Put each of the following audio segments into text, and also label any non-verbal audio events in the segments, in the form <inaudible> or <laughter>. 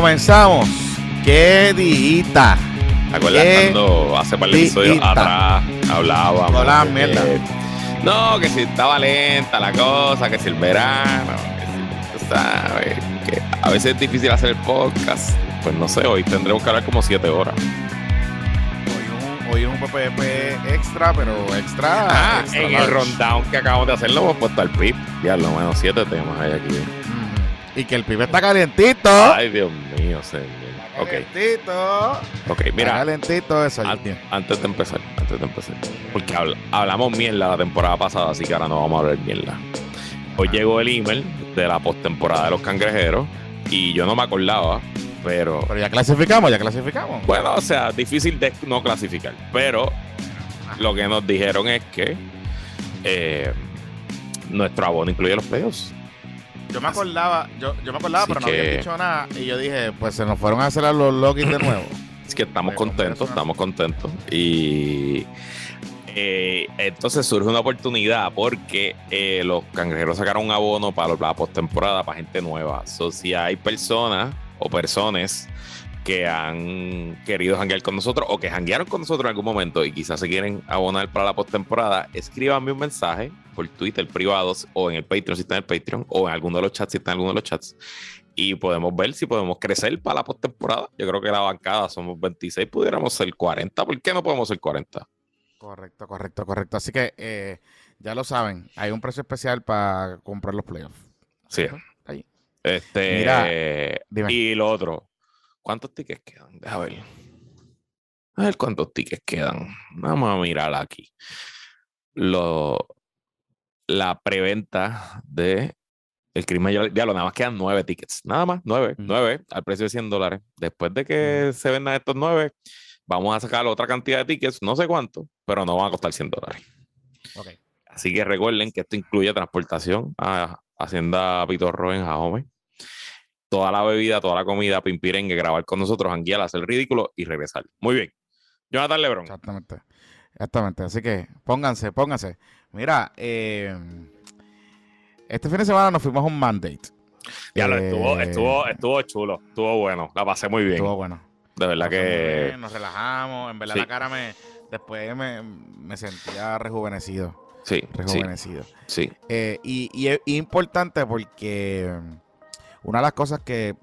Comenzamos. ¿Qué dijita? ¿Te acuerdas ¿Qué cuando hace par de episodios atrás hablábamos? De mierda. No, que si estaba lenta la cosa, que si el verano, que si, tú sabes, que a veces es difícil hacer el podcast. Pues no sé, hoy tendremos que hablar como siete horas. Hoy un, PPP extra, pero extra. Ah, extra en el large. rundown que acabamos de hacerlo hemos puesto al PIB. Ya, lo menos siete temas hay aquí. Y que el pibe está calientito. Ay, Dios mío, señor. Está Ok, Calentito. ok, mira. calentito eso. An- antes de empezar, antes de empezar. Porque habla- hablamos mierda la temporada pasada, así que ahora no vamos a hablar mierda. Hoy llegó el email de la postemporada de los cangrejeros y yo no me acordaba, pero Pero ya clasificamos, ya clasificamos. bueno, o sea, difícil de no clasificar. Pero lo que nos dijeron es que eh, nuestro abono incluye los playoffs. Yo me acordaba, yo, yo me acordaba, Así pero no que- había dicho nada. Y yo dije, pues se nos fueron a hacer a los Lokis de nuevo. <laughs> Así que estamos contentos, estamos contentos. Y eh, entonces surge una oportunidad porque eh, los cangrejeros sacaron un abono para la postemporada para gente nueva. So, si hay personas o personas que han querido janguear con nosotros o que janguearon con nosotros en algún momento y quizás se quieren abonar para la postemporada, escríbanme un mensaje por Twitter privados o en el Patreon si está en el Patreon o en alguno de los chats si está en alguno de los chats y podemos ver si podemos crecer para la postemporada. Yo creo que la bancada somos 26, pudiéramos ser 40. ¿Por qué no podemos ser 40? Correcto, correcto, correcto. Así que eh, ya lo saben, hay un precio especial para comprar los playoffs. Sí. Ahí. Este, Mira, dime. y lo otro, ¿cuántos tickets quedan? Deja ver. A ver cuántos tickets quedan. Vamos a mirar aquí. Lo, la preventa de el crimen ya diablo, nada más quedan nueve tickets. Nada más, nueve, nueve al precio de 100 dólares. Después de que se vendan estos nueve, vamos a sacar otra cantidad de tickets, no sé cuánto, pero no van a costar 100 dólares. Así que recuerden que esto incluye transportación a Hacienda Pitorro en Jajome. Toda la bebida, toda la comida, pimpirengue, grabar con nosotros, anguiar, hacer ridículo y regresar. Muy bien. Jonathan Lebron. Exactamente. Exactamente. Así que pónganse, pónganse. Mira, eh, este fin de semana nos fuimos a un mandate. Ya lo Eh, estuvo, estuvo, estuvo chulo, estuvo bueno, la pasé muy bien. Estuvo bueno. de verdad Nos que bien, Nos relajamos. En verdad Sí. la cara me... Después me, me sentía rejuvenecido. sí, Rejuvenecido. sí. Eh, y, y es importante porque una de las cosas que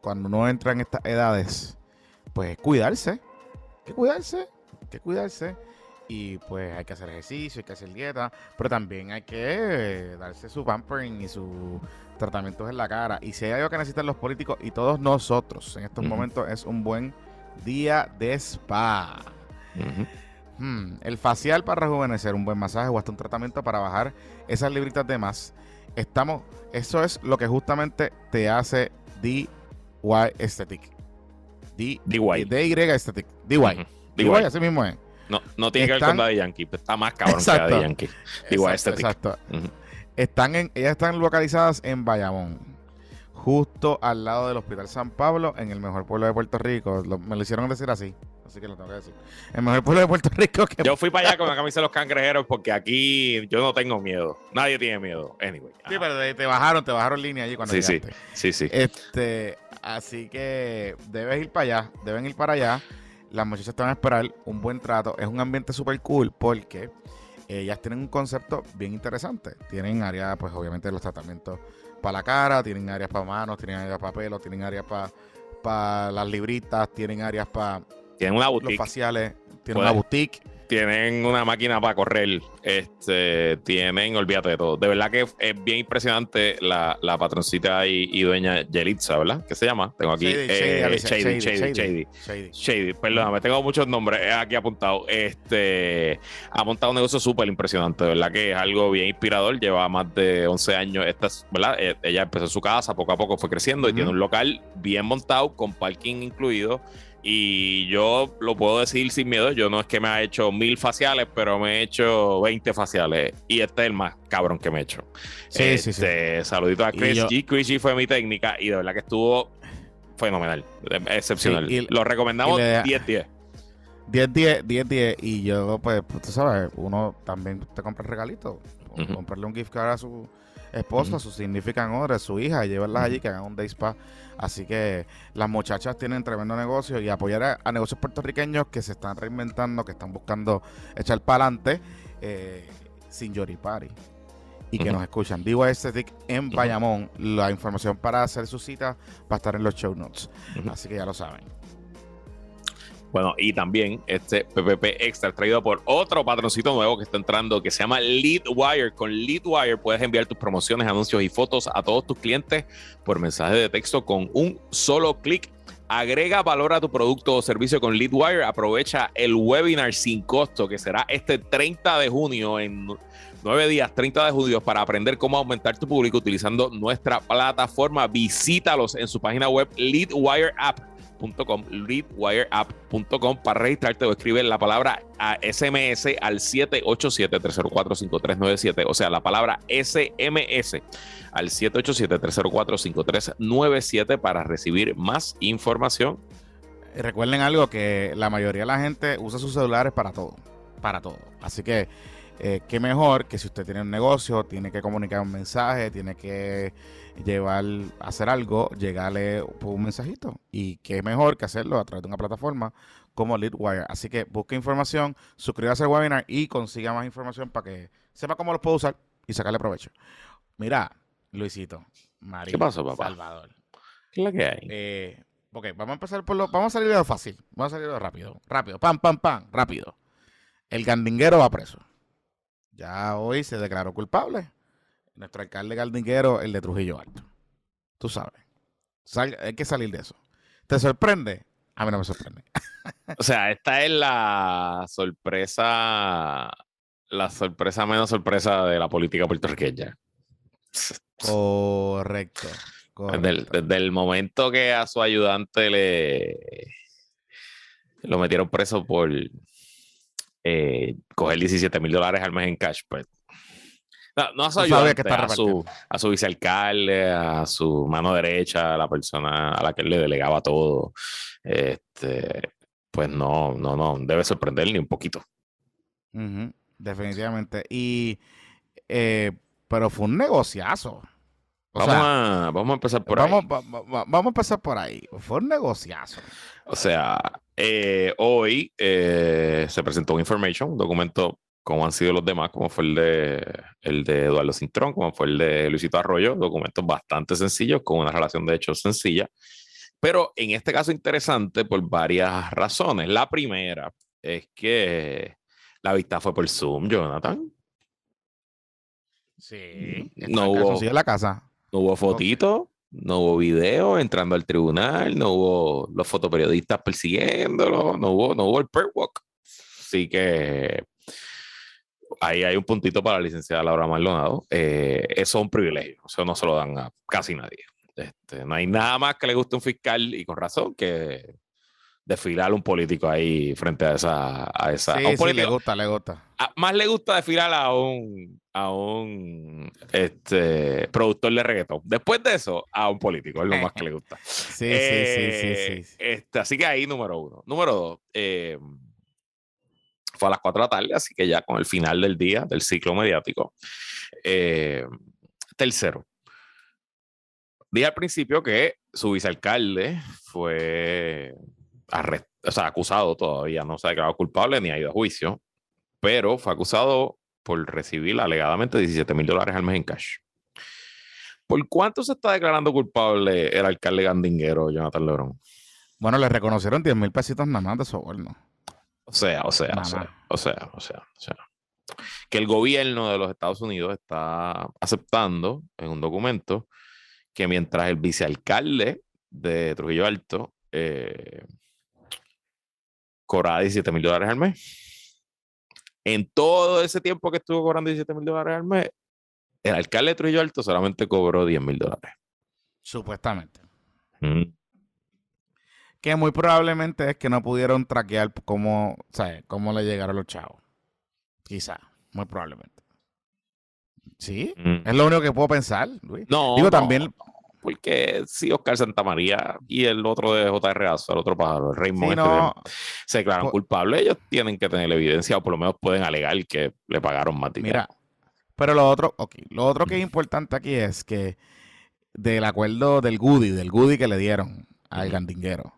cuando uno entra en estas edades, pues es cuidarse. Hay que cuidarse, hay que cuidarse. Y pues hay que hacer ejercicio, hay que hacer dieta, pero también hay que darse su pampering y sus tratamientos en la cara. Y si hay algo que necesitan los políticos y todos nosotros en estos momentos es un buen día de spa. Hmm, El facial para rejuvenecer, un buen masaje o hasta un tratamiento para bajar esas libritas de más. Estamos, eso es lo que justamente te hace DY Aesthetic. D, DY. DY Aesthetic. DY. Ujú. DY, DY. así mismo es. No, no tiene que ver con Daddy Yankee, pero está más cabrón Exacto. que Daddy Yankee. DY Exacto, Aesthetic. exacto. Están en, ellas están localizadas en Bayamón, justo al lado del Hospital San Pablo, en el mejor pueblo de Puerto Rico. Lo- me lo hicieron decir así, así que lo tengo que decir. El mejor pueblo de Puerto Rico que Yo fui para allá con la camisa de los cangrejeros porque aquí yo no tengo miedo. Nadie tiene miedo. Anyway. Sí, pero te, te bajaron, te bajaron línea allí cuando Sí, sí. llegaste. Sí, sí. Este, así que debes ir para allá, deben ir para allá. Las muchachas te van a esperar un buen trato. Es un ambiente súper cool porque ellas tienen un concepto bien interesante. Tienen áreas, pues obviamente los tratamientos para la cara, tienen áreas para manos, tienen áreas para pelo, tienen áreas para para las libritas, tienen áreas para Tienen una los boutique. faciales, tienen una boutique. tienen una máquina para correr, este, tienen, olvídate de todo. De verdad que es bien impresionante la, la patroncita y, y dueña Yelitza, ¿verdad? ¿Qué se llama? Tengo aquí. Shady, eh, Shady, Shady, Shady, Shady, perdóname, tengo muchos nombres aquí apuntados. Este ha montado un negocio súper impresionante, de verdad que es algo bien inspirador. Lleva más de 11 años, esta es- ¿verdad? Eh, ella empezó en su casa, poco a poco fue creciendo y tiene un local bien montado, con parking incluido. Y yo lo puedo decir sin miedo. Yo no es que me ha hecho mil faciales, pero me he hecho 20 faciales. Y este es el más cabrón que me he hecho. Sí, sí, sí. Este, Saludito a Chris yo- G. Chris G fue mi técnica y de verdad que estuvo fenomenal, excepcional. Sí, y- lo recomendamos y le- 10-10. 10, 10, 10, 10. Y yo, pues, pues, tú sabes, uno también te compra el regalito. o comprarle un gift card a su esposa, a su significant other, a su hija, y llevarlas allí que hagan un day spa. Así que las muchachas tienen tremendo negocio y apoyar a, negocios puertorriqueños que se están reinventando, que están buscando echar para adelante eh, sin yoripari y que nos escuchan. Digo Aesthetic en Bayamón. La información para hacer su cita va a estar en los show notes. Así que ya lo saben. Bueno, y también este PPP Extra traído por otro patroncito nuevo que está entrando que se llama Leadwire. Con Leadwire puedes enviar tus promociones, anuncios y fotos a todos tus clientes por mensaje de texto con un solo clic. Agrega valor a tu producto o servicio con Leadwire. Aprovecha el webinar sin costo que será este 30 de junio en nueve días, 30 de junio, para aprender cómo aumentar tu público utilizando nuestra plataforma. Visítalos en su página web Leadwire App leadwireapp.com para registrarte o escribir la palabra SMS al 787-304-5397, o sea, la palabra SMS al 787-304-5397 para recibir más información. Recuerden algo que la mayoría de la gente usa sus celulares para todo, para todo. Así que eh, qué mejor que si usted tiene un negocio, tiene que comunicar un mensaje, tiene que llevar, hacer algo, llegarle un mensajito. Y qué mejor que hacerlo a través de una plataforma como Leadwire. Así que busque información, suscríbase al webinar y consiga más información para que sepa cómo los puede usar y sacarle provecho. Mira, Luisito, María, ¿Qué pasó, papá? Salvador. ¿Qué es lo que hay? Eh, ok, vamos a empezar por lo. Vamos a salir de lo fácil. Vamos a salir de lo rápido. Rápido. Pam, pam, pam. Rápido. El gandinguero va preso. Ya hoy se declaró culpable. Nuestro alcalde gardinguero, el de Trujillo Alto. Tú sabes. hay que salir de eso. ¿Te sorprende? A mí no me sorprende. <laughs> o sea, esta es la sorpresa, la sorpresa menos sorpresa de la política puertorriqueña. Correcto. Desde, el, momento que a su ayudante le lo metieron preso por eh, coger 17 mil dólares al mes en cash, pues. No, a su ayudante, a, su, a su vicealcalde, a su mano derecha, a la persona a la que él le delegaba todo. Este, pues no, no, no, debe sorprender ni un poquito. definitivamente. Y, eh, pero fue un negociazo. vamos, a, vamos a empezar por ahí. Vamos a empezar por ahí. Fue un negociazo. O sea, eh, hoy eh, se presentó un information, un documento como han sido los demás, como fue el de, el de Eduardo Cintrón, como fue el de Luisito Arroyo, documentos bastante sencillos, con una relación de hechos sencilla, pero en este caso interesante por varias razones. La primera es que la vista fue por Zoom, Jonathan. Sí, no hubo, la casa. No hubo fotito, no hubo video entrando al tribunal, no hubo los fotoperiodistas persiguiéndolo, no hubo, no hubo el prayer walk. Así que ahí hay un puntito para la licenciada Laura Maldonado. Eh, eso es un privilegio, eso no se lo dan a casi nadie. Este, no hay nada más que le guste a un fiscal y con razón que desfilar un político ahí frente a esa. A esa sí, sí, le gusta, le gusta. más le gusta desfilar a un, a un este, productor de reggaetón. Después de eso, a un político, es lo más que le gusta. <laughs> sí, sí, sí, sí, eh, este, así que ahí, número uno. Número dos, eh, fue a las cuatro de la tarde, así que ya con el final del día, del ciclo mediático. Eh, tercero, dije al principio que su vicealcalde fue o sea, acusado todavía, no se ha declarado culpable ni ha ido a juicio, pero fue acusado por recibir alegadamente 17 mil dólares al mes en cash. ¿Por cuánto se está declarando culpable el alcalde gandinguero, Jonathan Lebrón? Bueno, le reconocieron 10 mil pesitos nada más de soborno. O sea, o sea, o sea, o sea, o sea, o sea, que el gobierno de los Estados Unidos está aceptando en un documento que mientras el vicealcalde de Trujillo Alto eh, cobraba 17 mil dólares al mes. En todo ese tiempo que estuvo cobrando 17 mil dólares al mes, el alcalde de Trujillo Alto solamente cobró 10 mil dólares. Supuestamente. Que muy probablemente es que no pudieron traquear cómo, cómo le llegaron los chavos. Quizá, muy probablemente. Sí, es lo único que puedo pensar, Luis. No, Digo, también porque si Oscar Santamaría y el otro de J.R. Azo, el otro pájaro, el Rey este, se declaran culpables, ellos tienen que tener evidencia o por lo menos pueden alegar que le pagaron más dinero. Mira, Pero lo otro, ok, lo otro que es importante aquí es que del acuerdo del Goody, del Goody que le dieron al gandinguero,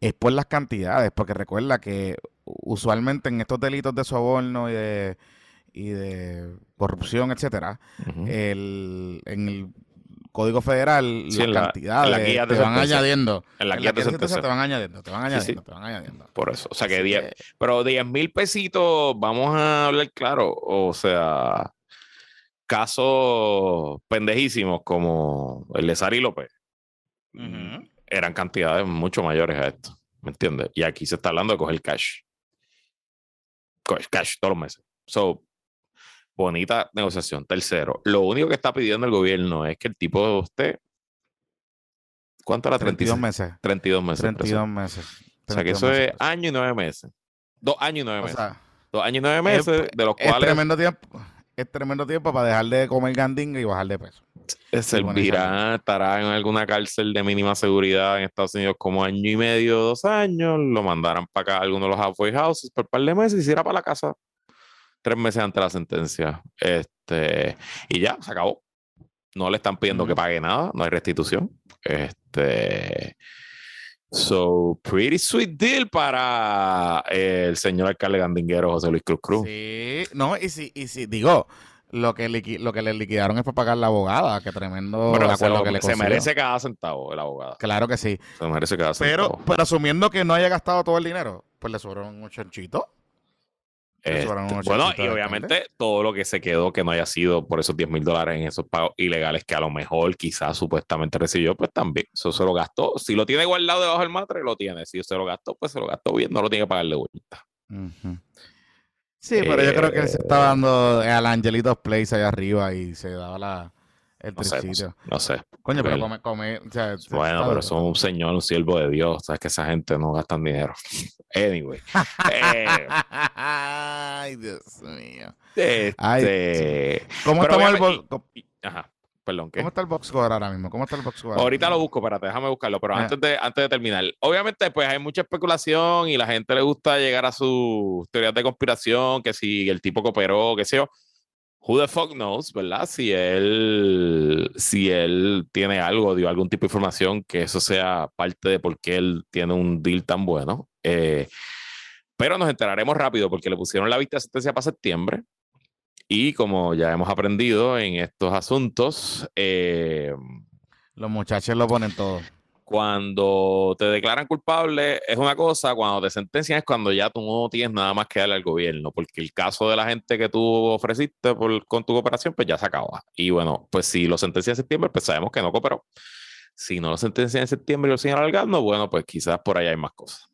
es por las cantidades, porque recuerda que usualmente en estos delitos de soborno y de, y de corrupción, etcétera, el, en el Código Federal Sí, las la- cantidades la guía te van añadiendo. en la En guía la de guía de sentencia sentencia. te van añadiendo, te van Sí, sí. añadiendo, te van añadiendo. Por eso. O sea que Así 10, que- pero 10 mil pesitos, vamos a hablar claro. O sea, casos pendejísimos como el de Sari López. Eran cantidades mucho mayores a esto. ¿Me entiendes? Y aquí se está hablando de coger cash. Coger cash todos los meses. So, bonita negociación. Tercero, lo único que está pidiendo el gobierno es que el tipo esté. ¿Cuánto era? 32 36, meses. 32 meses. preso. 32 meses. O sea que 32 eso meses es año y nueve meses. Dos años y nueve O meses. sea, Dos años y nueve es- meses, de los es cuales tremendo tiempo. Es tremendo tiempo para dejar de comer gandinga y bajar de peso. servirá, estará en alguna cárcel de mínima seguridad en Estados Unidos como año y medio, dos años, lo mandarán para acá a alguno de los halfway houses por un par de meses y se irá para la casa tres meses antes de la sentencia. Este, y ya, se acabó. No le están pidiendo que pague nada, no hay restitución. Este, so, pretty sweet deal para el señor alcalde gandinguero José Luis Cruz Cruz. Sí, no, y si, y si digo, lo que, lo que le liquidaron es para pagar la abogada, que tremendo Bueno, acuerdo lo- que le se consiguió. merece cada centavo el abogado. Claro que sí. Se merece cada Pero, centavo. pero asumiendo que no haya gastado todo el dinero, pues le sobraron un chanchito. Este, bueno, y obviamente todo lo que se quedó que no haya sido por esos 10 mil dólares en esos pagos ilegales que a lo mejor quizás supuestamente recibió, pues también eso se lo gastó. Si lo tiene guardado debajo del matre, lo tiene. Si se lo gastó, pues se lo gastó bien, no lo tiene que pagar de vuelta. Sí, pero yo creo que se estaba dando al Angelitos Place allá arriba y se daba la, el No sé, no sé. tricito. No sé. Coño, pero come, come, o sea, está Bueno, pero son un señor, un siervo de Dios. Sabes que esa gente no gastan dinero. <laughs> Anyway. Eh, <laughs> Ay, Dios mío. este, Ay, ¿Cómo, Pero estamos el y- Ajá, perdón, ¿qué? ¿Cómo está el box score ahora mismo? ¿Cómo está el box score? Ahorita lo busco, espérate, déjame buscarlo, pero Ah. antes, de, antes de terminar, obviamente pues hay mucha especulación y la gente le gusta llegar a sus teorías de conspiración, que si el tipo cooperó, qué sé yo. Who the fuck knows, ¿verdad? Si él, si él tiene algo, dio algún tipo de información que eso sea parte de por qué él tiene un deal tan bueno. Eh, pero nos enteraremos rápido porque le pusieron la vista de sentencia para septiembre. Y como ya hemos aprendido en estos asuntos, eh, Los muchachos lo ponen todo. Cuando te declaran culpable es una cosa, cuando te sentencian es cuando ya tú no tienes nada más que darle al gobierno, porque el caso de la gente que tú ofreciste por- con tu cooperación, pues ya se acaba. Y bueno, pues si lo sentencian en septiembre, pues sabemos que no cooperó. Si no lo sentencian en septiembre y lo siguen alargando, bueno, pues quizás por ahí hay más cosas.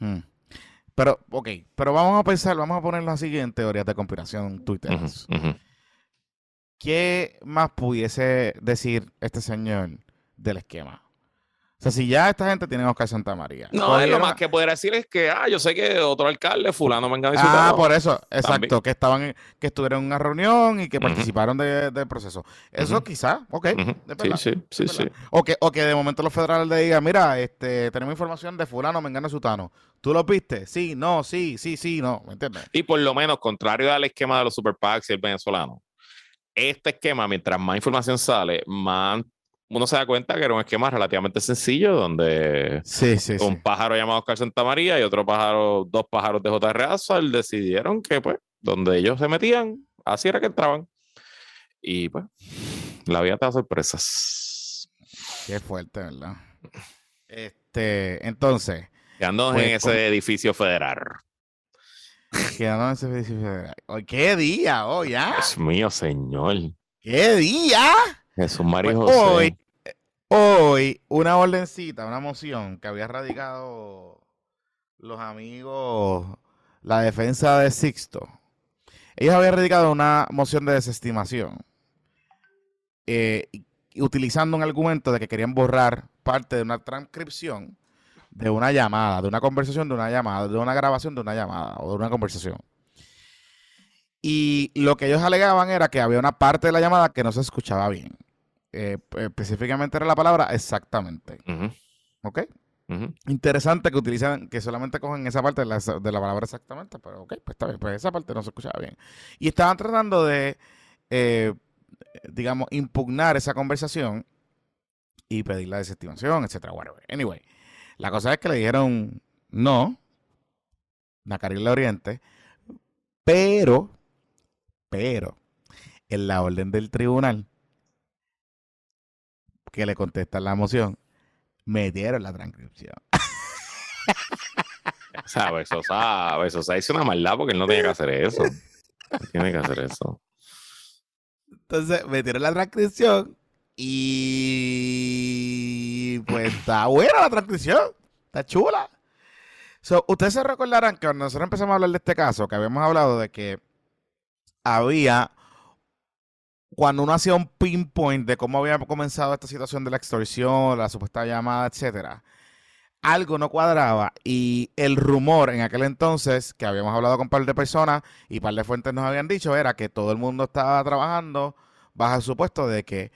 Hmm. Pero, ok, pero vamos a pensar, vamos a ponerlo así en teorías de conspiración Twitter. ¿Qué más pudiese decir este señor del esquema? O sea, si ya esta gente tiene a Oscar Santa María. No, es lo más que podría decir es que, ah, yo sé que otro alcalde, fulano, me y Ah, por eso, exacto, También. que estaban, en- que estuvieron en una reunión y que Ujú. participaron de- del proceso. Eso Ujú. quizá, ok, es Sí, sí, sí, sí. O que, o que de momento los federales le digan, mira, este, tenemos información de fulano, mengano, sutano. ¿Tú lo viste? Sí, no, sí, sí, sí, no, ¿me entiendes? Y por lo menos, contrario al esquema de los super PACs y el venezolano, este esquema, mientras más información sale, más uno se da cuenta que era un esquema relativamente sencillo, donde Sí, sí, un pájaro llamado Oscar Santa María y otro pájaro, dos pájaros de J.R. Asphalt decidieron que, pues, donde ellos se metían, así era que entraban. Y, pues, la vida te da sorpresas. Qué fuerte, ¿verdad? Este, entonces, Quedándonos Pues, en ese con- edificio federal. quedando en ese edificio federal. ¿Qué día? Oh, ya. Dios mío, señor. ¿Qué día? Jesús María Pues José. hoy, hoy, una ordencita, una moción que había radicado los amigos, la defensa de Sixto. Ellos habían radicado una moción de desestimación, eh, utilizando un argumento de que querían borrar parte de una transcripción de una llamada, de una conversación, de una llamada, de una grabación de una llamada o de una conversación. Y lo que ellos alegaban era que había una parte de la llamada que no se escuchaba bien. Eh, específicamente era la palabra exactamente. ¿Ok? Interesante que utilizan, que solamente cogen esa parte de la, palabra exactamente, pero ok, pues está bien, pues esa parte no se escuchaba bien. Y estaban tratando de, eh, digamos, impugnar esa conversación y pedir la desestimación, etcétera, whatever. Anyway, la cosa es que le dijeron no, Nacaril Oriente, pero, pero, en la orden del tribunal que le contesta la moción, metieron la transcripción. <laughs> O sea, eso sabe, eso hizo una maldad porque él no tenía que hacer eso. tiene que hacer eso. Entonces, metieron la transcripción y pues está buena la transcripción. Está chula. ustedes se recordarán que cuando nosotros empezamos a hablar de este caso, que habíamos hablado de que había cuando uno hacía un pinpoint de cómo había comenzado esta situación de la extorsión, la supuesta llamada, etcétera, algo no cuadraba y el rumor en aquel entonces, que habíamos hablado con un par de personas y un par de fuentes nos habían dicho, era que todo el mundo estaba trabajando bajo el supuesto de que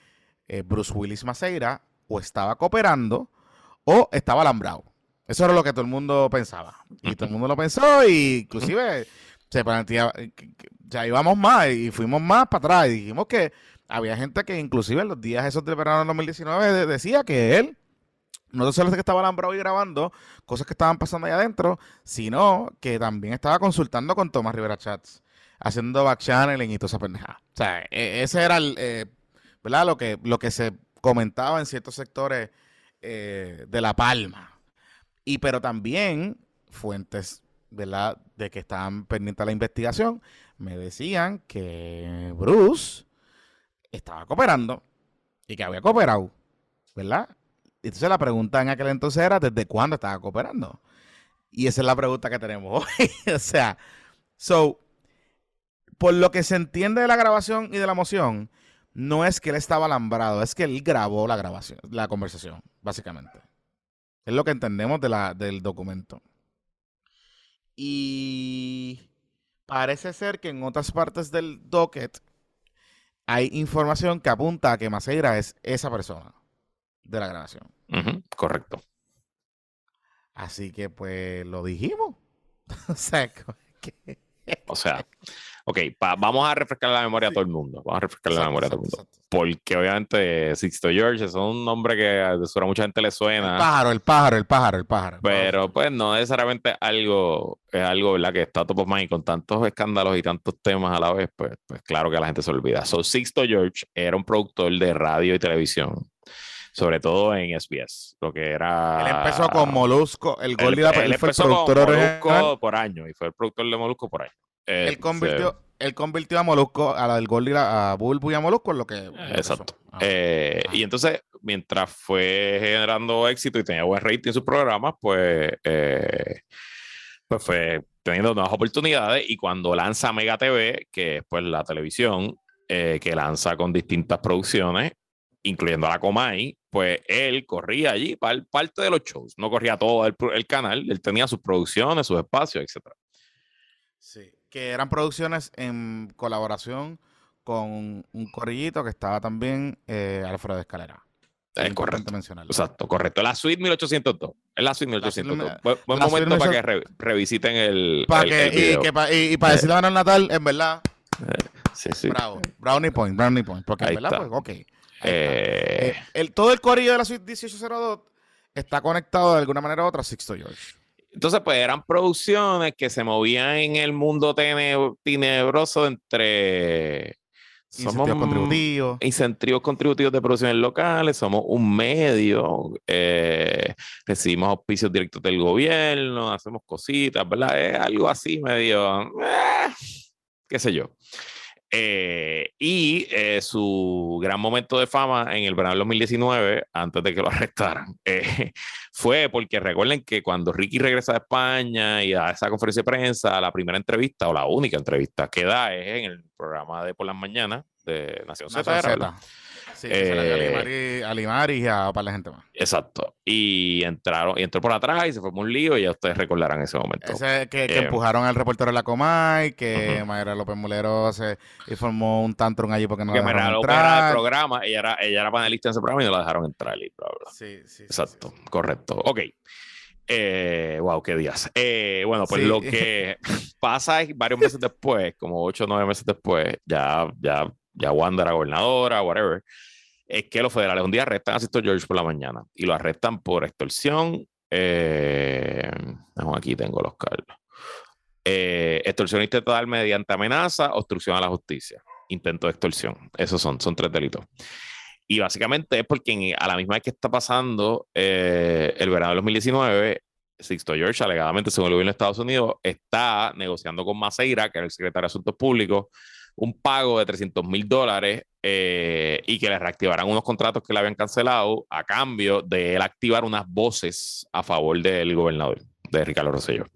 eh, Bruce Willis Maceira o estaba cooperando o estaba alambrado. Eso era lo que todo el mundo pensaba. Y todo el mundo lo pensó, y inclusive se planteaba, ya íbamos más y fuimos más para atrás y dijimos que había gente que inclusive en los días esos del verano del 2019 decía que él no solo es que estaba alambrado y grabando cosas que estaban pasando ahí adentro, sino que también estaba consultando con Tomás Rivera Chats, haciendo backchanneling y toda esa pendejada. O sea, e, ese era eh, ¿verdad? Lo que, lo que se comentaba en ciertos sectores eh, de La Palma. Y pero también fuentes, ¿verdad? De que estaban pendientes de la investigación, me decían que Bruce estaba cooperando y que había cooperado, ¿verdad? Entonces la pregunta en aquel entonces era, ¿desde cuándo estaba cooperando? Y esa es la pregunta que tenemos <laughs> hoy. o sea, so, por lo que se entiende de la grabación y de la moción, no es que él estaba alambrado, es que él grabó la grabación, la conversación, básicamente. Es lo que entendemos de la, del documento. Y parece ser que en otras partes del docket hay información que apunta a que Maceira es esa persona de la grabación. correcto. Así que pues lo dijimos. <laughs> o sea, o sea, ok, vamos a refrescar la memoria a todo el mundo. Vamos a refrescar la memoria a todo el mundo. Porque obviamente Sixto George es un nombre que a mucha gente le suena. El pájaro, el pájaro, el pájaro, el pájaro. Pero pues no necesariamente algo, es algo, ¿verdad? Que está top of mind y con tantos escándalos y tantos temas a la vez, pues, pues claro que la gente se olvida. So, Sixto George era un productor de radio y televisión sobre todo en SBS, lo que era... Él empezó con Molusco, el Goldie él, fue el productor Molusco por año y fue el productor de Molusco por año. Él convirtió, él convirtió a Molusco, a la del Goldie, a Bulbu y a Molusco en lo que... Exacto. Ah, eh, y entonces, mientras fue generando éxito y tenía buen rating en sus programas, pues, eh, pues fue teniendo nuevas oportunidades y cuando lanza Mega TV, que es pues la televisión, eh, que lanza con distintas producciones, incluyendo a la Comay, pues él corría allí para parte de los shows, no corría todo el, canal, él tenía sus producciones, sus espacios, etc. Que eran producciones en colaboración con un corrillito que estaba también eh, Alfredo de Escalera. Es correcto. Exacto, correcto. La suite 1802. Es la suite 1802. buen, momento para que revisiten el. Para que, y, para decirle a Natal, en verdad. Eh, sí, sí. Bravo. Brownie Point, Brownie Point. Porque en verdad, pues, ok. Eh, eh, el, todo el corillo de la suite 1802 está conectado de alguna manera u otra a Sixto George. Entonces, pues eran producciones que se movían en el mundo tenebroso entre incentivos contributivos. Incentivos contributivos de producciones locales, somos un medio, eh, recibimos auspicios directos del gobierno, hacemos cositas, ¿verdad? Es algo así medio, qué sé yo. Eh, y eh, su gran momento de fama en el verano del 2019, antes de que lo <laughs> arrestaran, eh, fue porque recuerden que cuando Ricky regresa de España y da esa conferencia de prensa, la primera entrevista o la única entrevista que da es en el programa de por las mañanas de Nación Z. Sí, se la dio a Eh, Limari- a Limari y a para la gente más. Exacto. Y entraron, y entró por atrás y se formó un lío y ya ustedes recordarán ese momento. Ese que, que Eh, empujaron al reportero de la Comay, que Ujú. Mayra López Mulero se y formó un tantrum allí porque no que la dejaron el entrar. programa, ella era, ella era panelista en ese programa y no la dejaron entrar. Y bla, bla. Sí, sí, sí, Exacto, sí, sí. correcto. Ok. Eh, wow, qué días. Eh, bueno, pues Sí. lo que <laughs> pasa es varios meses después, como ocho o nueve meses después, ya, ya, ya Wanda era gobernadora, whatever, es que los federales un día arrestan a Sisto George por la mañana y lo arrestan por extorsión. Eh, aquí tengo los cargos. Eh, extorsión estatal mediante amenaza, obstrucción a la justicia, intento de extorsión. Esos son, son tres delitos. Y básicamente es porque a la misma vez que está pasando eh, el verano del 2019, Sixto George, alegadamente, según el gobierno de Estados Unidos, está negociando con Maceira, que era el secretario de Asuntos Públicos, un pago de 300 mil dólares eh, y que le reactivarán unos contratos que le habían cancelado a cambio de él activar unas voces a favor del gobernador, de Ricardo Rosselló.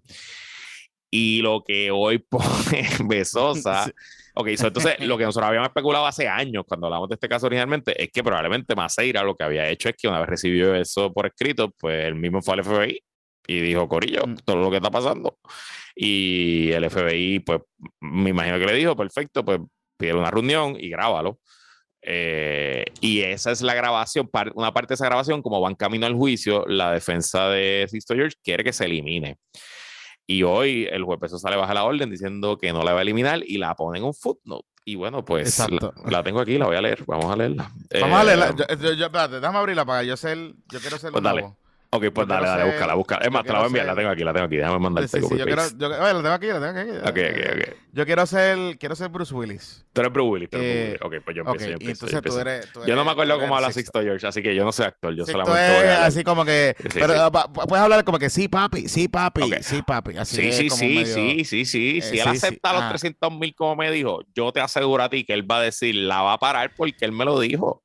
Y lo que hoy <laughs> pone Besosa Sí. Ok, so, entonces <laughs> lo que nosotros habíamos especulado hace años cuando hablamos de este caso originalmente es que probablemente Maceira lo que había hecho es que una vez recibió eso por escrito, pues él mismo fue al FBI y dijo, Corillo, Mm. todo lo que está pasando. Y el FBI, pues me imagino que le dijo, perfecto, pues pide una reunión y grábalo. Eh, y esa es la grabación, una parte de esa grabación, como van camino al juicio, la defensa de Sisto George quiere que se elimine. Y hoy el juez Besosa le baja la orden diciendo que no la va a eliminar y la pone en un footnote. Y bueno, pues la, la tengo aquí, la voy a leer. Vamos a leerla. Vamos a Eh, leerla. Yo, yo- yo- espérate, déjame abrirla para yo ser. Yo quiero ser Pues nuevo. Ok, pues yo dale, dale, búscala, búscala. Es yo más, te la voy a enviar, la tengo aquí, la tengo aquí. Déjame mandarte Sí, sí, copy yo quiero, yo, oye, la tengo aquí, la tengo aquí. Ok, ok, ok. Yo quiero ser, quiero ser Bruce Willis. Tú eres Bruce Willis, tú eres Bruce Eh, Willis. Ok, pues yo empiezo, yo empiezo. yo entonces tú empiezo. eres. tú Yo no me acuerdo tú cómo habla Sixto. George, así que yo no soy actor, yo Sixto solamente voy es a así como que. Sí, pero ah, puedes hablar como que sí, papi, sí, papi, sí, papi. Así Sí, sí, sí, medio- sí, sí, sí. Eh, Si él acepta los Ah. 300 mil como me dijo, yo te aseguro a ti que él va a decir, la va a parar porque él me lo dijo.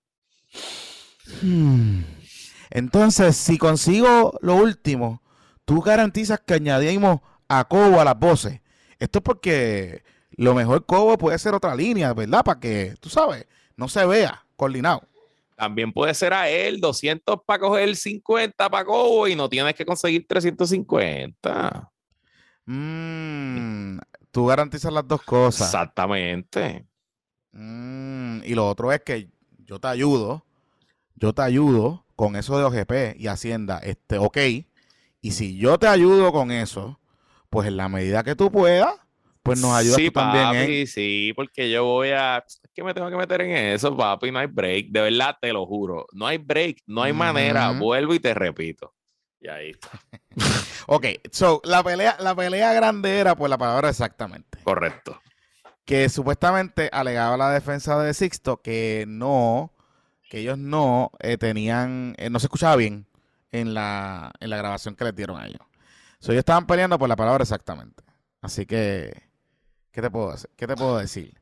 Hmm. Entonces, si consigo lo último, tú garantizas que añadimos a Cobo a las voces. Esto es porque lo mejor Cobo puede ser otra línea, ¿verdad? Para que, tú sabes, no se vea coordinado. También puede ser a él 200 para coger 50 para Cobo y no tienes que conseguir 350. Mm, tú garantizas las dos cosas. Exactamente. Mm, y lo otro es que yo te ayudo, yo te ayudo con eso de OGP y Hacienda, este, ok. Y si yo te ayudo con eso, pues en la medida que tú puedas, pues nos ayudas sí, tú también ¿eh? papi, en... sí, porque yo voy a... Es que me tengo que meter en eso, papi, no hay break. De verdad, te lo juro. No hay break, no hay manera. Vuelvo y te repito. Y ahí está. <laughs> Ok, so, la pelea, la pelea grande era por la palabra exactamente. Correcto. Que supuestamente alegaba la defensa de Sixto que no, que ellos no eh, tenían, eh, no se escuchaba bien en la, en la grabación que les dieron a ellos. So, ellos estaban peleando por la palabra exactamente. Así que, ¿qué te puedo hacer? ¿Qué te puedo decir?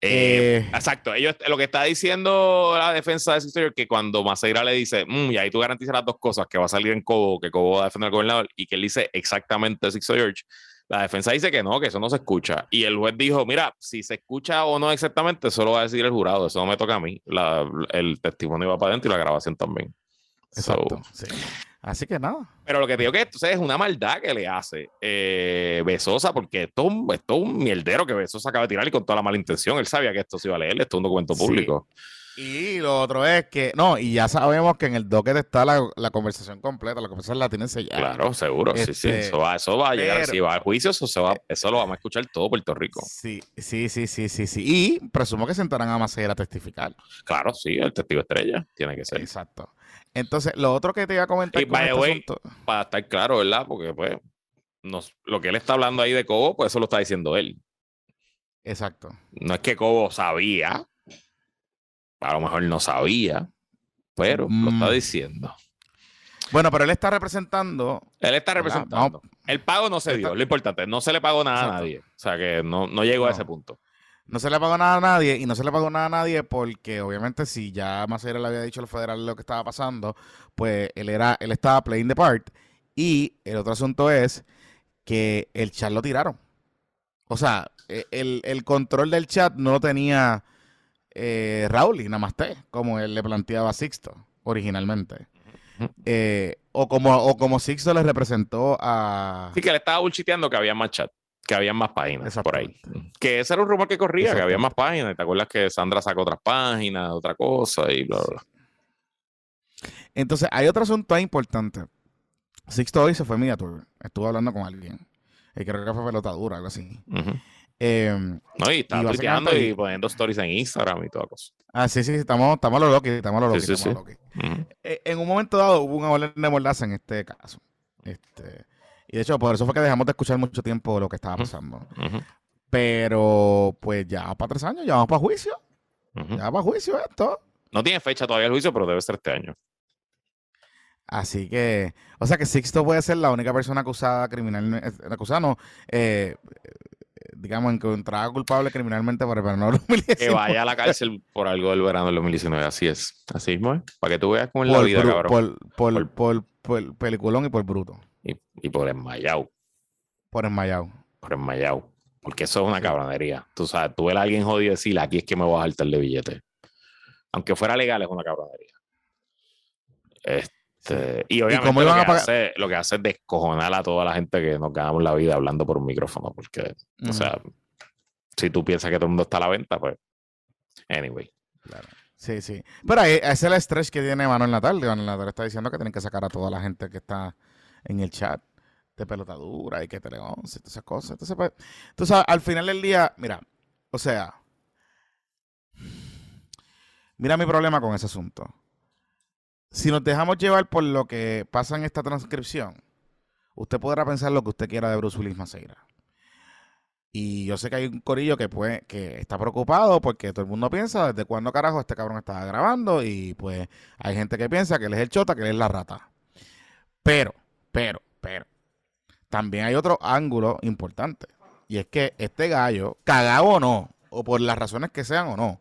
Eh, Eh, Exacto, ellos, lo que está diciendo la defensa de Sister que cuando Maceira le dice, "Mm, y ahí tú garantizas las dos cosas, que va a salir en Cobo, que Cobo va a defender al gobernador, y que él dice exactamente Sixto George, la defensa dice que no, que eso no se escucha. Y el juez dijo, mira, si se escucha o no exactamente, eso lo va a decir el jurado, eso no me toca a mí. La- el testimonio va para adentro y la grabación también. So, exacto. sí. Así que nada. pero lo que te digo que entonces es una maldad que le hace eh, Besosa, porque esto, es un- esto es un mierdero que Besosa acaba de tirar y con toda la mala intención. Él sabía que esto se iba a leer, esto es un documento Sí. Y lo otro es que, no, y ya sabemos que en el docket está la, la conversación completa, la conversación la tienen sellada. Claro, seguro, sí, sí. Este, Eso va, eso va a llegar, pero- si va al juicio, eso, se va, eso lo vamos a escuchar todo Puerto Rico. Sí, sí, sí, sí, sí, sí. Y presumo que sentarán a Macera a testificar. Claro, sí, el testigo estrella tiene que ser. Exacto. Entonces, lo otro que te iba a comentar Y, con este way, asunto- Para estar claro, ¿verdad? Porque, pues, nos, lo que él está hablando ahí de Cobo, pues eso lo está diciendo él. Exacto. No es que Cobo sabía, a lo mejor no sabía, pero lo está Mm. diciendo. Bueno, pero él está representando. Él está representando. El pago no se dio, Está- lo importante, no se le pagó nada Exacto. a nadie. O sea que no, no llegó a ese punto. No se le pagó nada a nadie y no se le pagó nada a nadie porque obviamente si ya Macera le había dicho a los federales lo que estaba pasando, pues él era, él estaba playing the part. Y el otro asunto es que el chat lo tiraron. O sea, e- el, el control del chat no lo tenía eh, Raúl y Namaste, como él le planteaba a Sixto originalmente. Eh, o, como, o como Sixto le representó a... Sí, que le estaba bullshiteando que había más chat, que había más páginas por ahí. Que ese era un rumor que corría, que había más páginas. ¿Te acuerdas que Sandra sacó otras páginas, otra cosa y bla, bla, Entonces, hay otro asunto importante. Sixto hoy se fue a tour. Estuvo hablando con alguien. Y creo que fue pelotadura, algo así. Em, no, y está tuiteando y poniendo stories en Instagram y toda cosa. Ah, sí, sí, estamos, estamos a lo loqui, estamos a lo loqui, estamos eh, en un momento dado hubo una orden de mordaza en este caso. Este, y de hecho, por eso fue que dejamos de escuchar mucho tiempo lo que estaba pasando. Pero, pues ya para tres años, ya vamos para juicio. Ya para juicio esto. No tiene fecha todavía el juicio, pero debe ser este año. Así que, o sea que Sixto puede ser la única persona acusada criminalmente, eh, acusada no, eh, digamos, encontrada culpable criminalmente por el verano del 2019. Que vaya a la cárcel por algo del verano del 2019, así es. Así mismo es. Para que tú veas cómo es la vida, cabrón. Por, por, por, peliculón y por bruto. Y, y por enmayado. Por enmayado. Por enmayado. Porque eso es una cabronería. Tú sabes, tú ves a alguien jodido decir, aquí es que me voy a saltar de billete. Aunque fuera legal, es una cabronería. Este, y obviamente lo, que hace, lo que hace es descojonar a toda la gente que nos ganamos la vida hablando por un micrófono. Porque, o sea, si tú piensas que todo el mundo está a la venta, pues, anyway. Claro. Sí, sí. Pero ese es el estrés que tiene Manuel Natal. Manuel Natal está diciendo que tienen que sacar a toda la gente que está en el chat de pelotadura y que Tele y todas esas cosas. Entonces, pues, entonces, al final del día, mira, o sea, mira mi problema con ese asunto. Si nos dejamos llevar por lo que pasa en esta transcripción, usted podrá pensar lo que usted quiera de Bruce Willis Maceira. Y yo sé que hay un corillo que puede, que está preocupado porque todo el mundo piensa desde cuándo carajo este cabrón estaba grabando y pues hay gente que piensa que él es el chota, que él es la rata. Pero, pero, pero, también hay otro ángulo importante. Y es que este gallo, cagado o no, o por las razones que sean o no,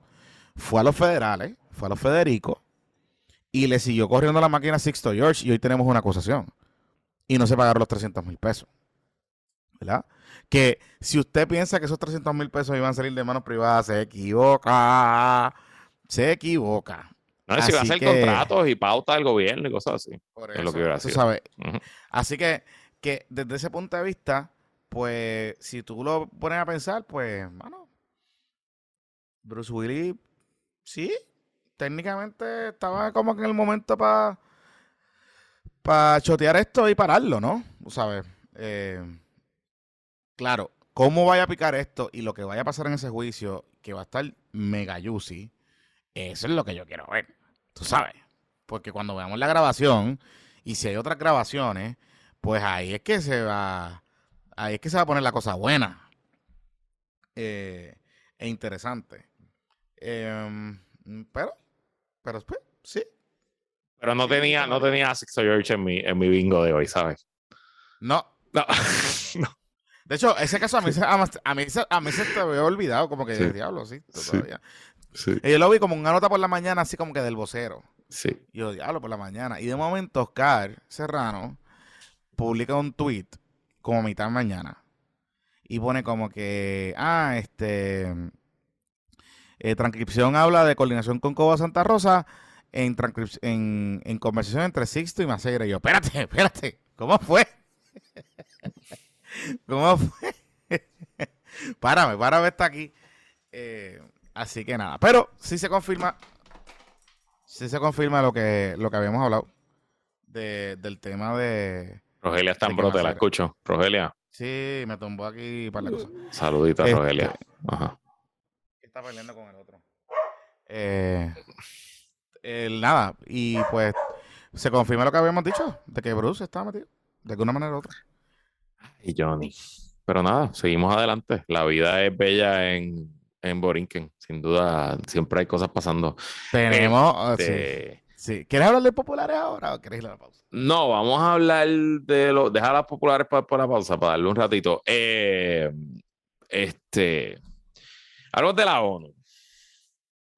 fue a los federales, fue a los Federico y le siguió corriendo la máquina Sixto George y hoy tenemos una acusación. Y no se pagaron los 300 mil pesos. ¿Verdad? que si usted piensa que esos 300 mil pesos iban a salir de manos privadas, se equivoca. Se equivoca. No, si va a hacer contratos y pautas del gobierno y cosas así. Por eso, es lo que sabes. Así que, que desde ese punto de vista, pues, si tú lo pones a pensar, pues, mano, Bruce Willis, sí, técnicamente estaba como que en el momento para para chotear esto y pararlo, ¿no? ¿Sabes? Eh, claro, cómo vaya a picar esto y lo que vaya a pasar en ese juicio, que va a estar mega juicy, eso es lo que yo quiero ver. Tú sabes. Porque cuando veamos la grabación, y si hay otras grabaciones, pues ahí es que se va. Ahí es que se va a poner la cosa buena. Eh, e interesante. Em, pero, pero pues, sí. Pero no tenía, no tenía Six George en mi, en mi bingo de hoy, ¿sabes? No. No. <laughs> no. De hecho, ese caso a mí, a mí, a mí se te había olvidado, como que sí. diablo, sí, todavía. Sí. Y yo lo vi como una nota por la mañana, así como que del vocero. Sí. Y yo, diablo, por la mañana. Y de momento, Oscar Serrano publica un tweet como a mitad de mañana. Y pone como que, ah, este. Eh, transcripción habla de coordinación con Coba Santa Rosa en, en, en conversación entre Sixto y Maceira. Y yo, espérate, espérate, ¿cómo fue? <laughs> ¿Cómo fue? <laughs> párame, párame, está aquí. Eh, así que nada. Pero sí se confirma. Sí se confirma lo que, lo que habíamos hablado. del tema de. Rogelia está en brote, la escucho. Rogelia. Sí, me tumbó aquí para la cosa. Saludita, este, Rogelia. Ajá. Está peleando con el otro. Eh, nada, y pues se confirma lo que habíamos dicho, de que Bruce está metido, de alguna manera u otra y Johnny. Pero nada, seguimos adelante. La vida es bella en, en Borinquen. Sin duda, siempre hay cosas pasando. Tenemos. Ah, este, sí, ¿Quieres hablar de populares ahora o quieres ir a la pausa? No, vamos a hablar de los. Dejar las populares para, para, la pausa, para darle un ratito. Eh, este. Hablamos de la ONU.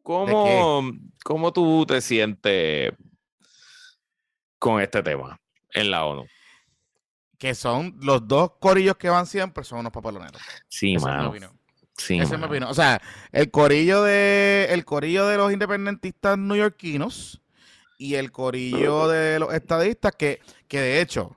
¿Cómo, ¿Cómo tú te sientes con este tema en la ONU? que son los dos corillos que van siempre, son unos papaloneros. Sí, mano. Sí, Ese es mi mano. opinión. O sea, el corillo de el corillo de los independentistas neoyorquinos y el corillo <clears throat> de los estadistas que, que de hecho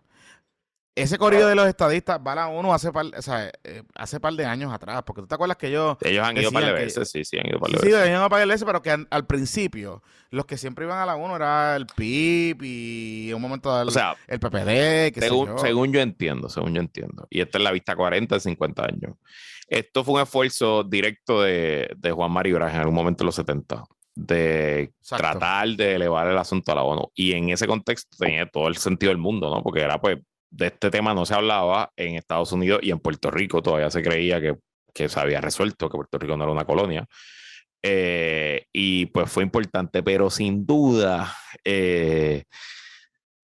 ese corillo de los estadistas va a la ONU hace par, o sea, eh, hace par de años atrás, porque tú te acuerdas que yo Ellos han ido par de que- veces, sí, sí, han ido par de Sí, sí, veces. venían a pagarle ese, pero que al principio los que siempre iban a la ONU era el PIB y en un momento dado el, O sea, el PPD, que según, según yo entiendo, según yo entiendo. Y esta es la vista 40 de 50 años. Esto fue un esfuerzo directo de, de Juan Mario Braz en algún momento de los 70, de Exacto. tratar de elevar el asunto a la ONU. Y en ese contexto tenía todo el sentido del mundo, ¿no? Porque era pues, de este tema no se hablaba en Estados Unidos y en Puerto Rico todavía se creía que, que se había resuelto, que Puerto Rico no era una colonia. Eh, y pues fue importante, pero sin duda, eh,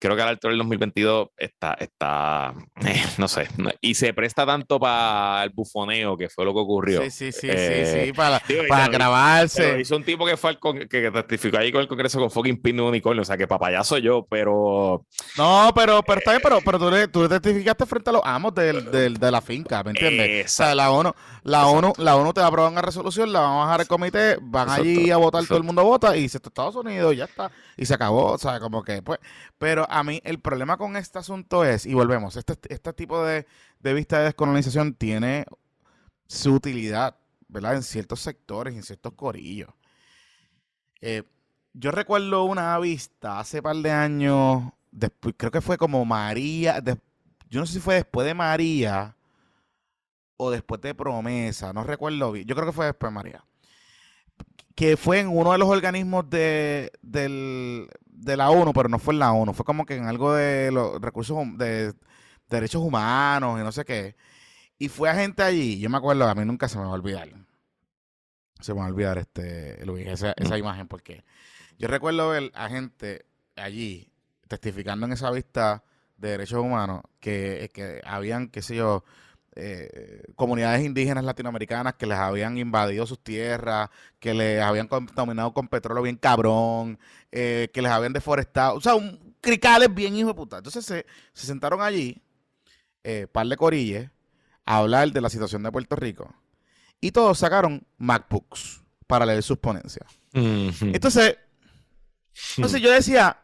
creo que a la altura del 2022 está, está eh, <laughs> no sé, y se presta tanto para el bufoneo, que fue lo que ocurrió. Sí, sí, sí, Eh, sí, sí, para, para grabarse. hizo un tipo que fue al con- que testificó ahí con el Congreso con fucking pin de unicornio, o sea que papayazo yo, pero No, pero, pero está bien, pero, pero tú, le- tú testificaste frente a los amos del, del- de la finca, ¿me entiendes? O sea, la ONU, la Exacto. ONU, la ONU te va a aprobar una resolución, la van a bajar al comité, van Exacto, allí a votar, todo exacto. el mundo vota y se está Estados Unidos, ya está, y se acabó, o sea, como que, pues, pero a mí el problema con este asunto es, y volvemos, este, este tipo de, de vista de descolonización tiene su utilidad, ¿verdad? En ciertos sectores, en ciertos corillos. Eh, yo recuerdo una vista hace par de años, después, creo que fue como María, yo no sé si fue después de María o después de Promesa, no recuerdo bien, yo creo que fue después de María, que fue en uno de los organismos de, del- de la ONU, pero no fue en la ONU, fue como que en algo de los recursos de, derechos humanos y no sé qué, y fue a gente allí, yo me acuerdo, a mí nunca se me va a olvidar, se me va a olvidar este, Luis, esa, esa Mm. imagen, porque yo recuerdo ver a gente allí testificando en esa vista de derechos humanos que, que habían, qué sé yo, eh, comunidades indígenas latinoamericanas que les habían invadido sus tierras, que les habían contaminado con petróleo bien cabrón, eh, que les habían deforestado, o sea, un cricales bien hijo de puta. Entonces se, se sentaron allí, eh, par de corilles, a hablar de la situación de Puerto Rico. Y todos sacaron MacBooks para leer sus ponencias. Entonces, entonces yo decía,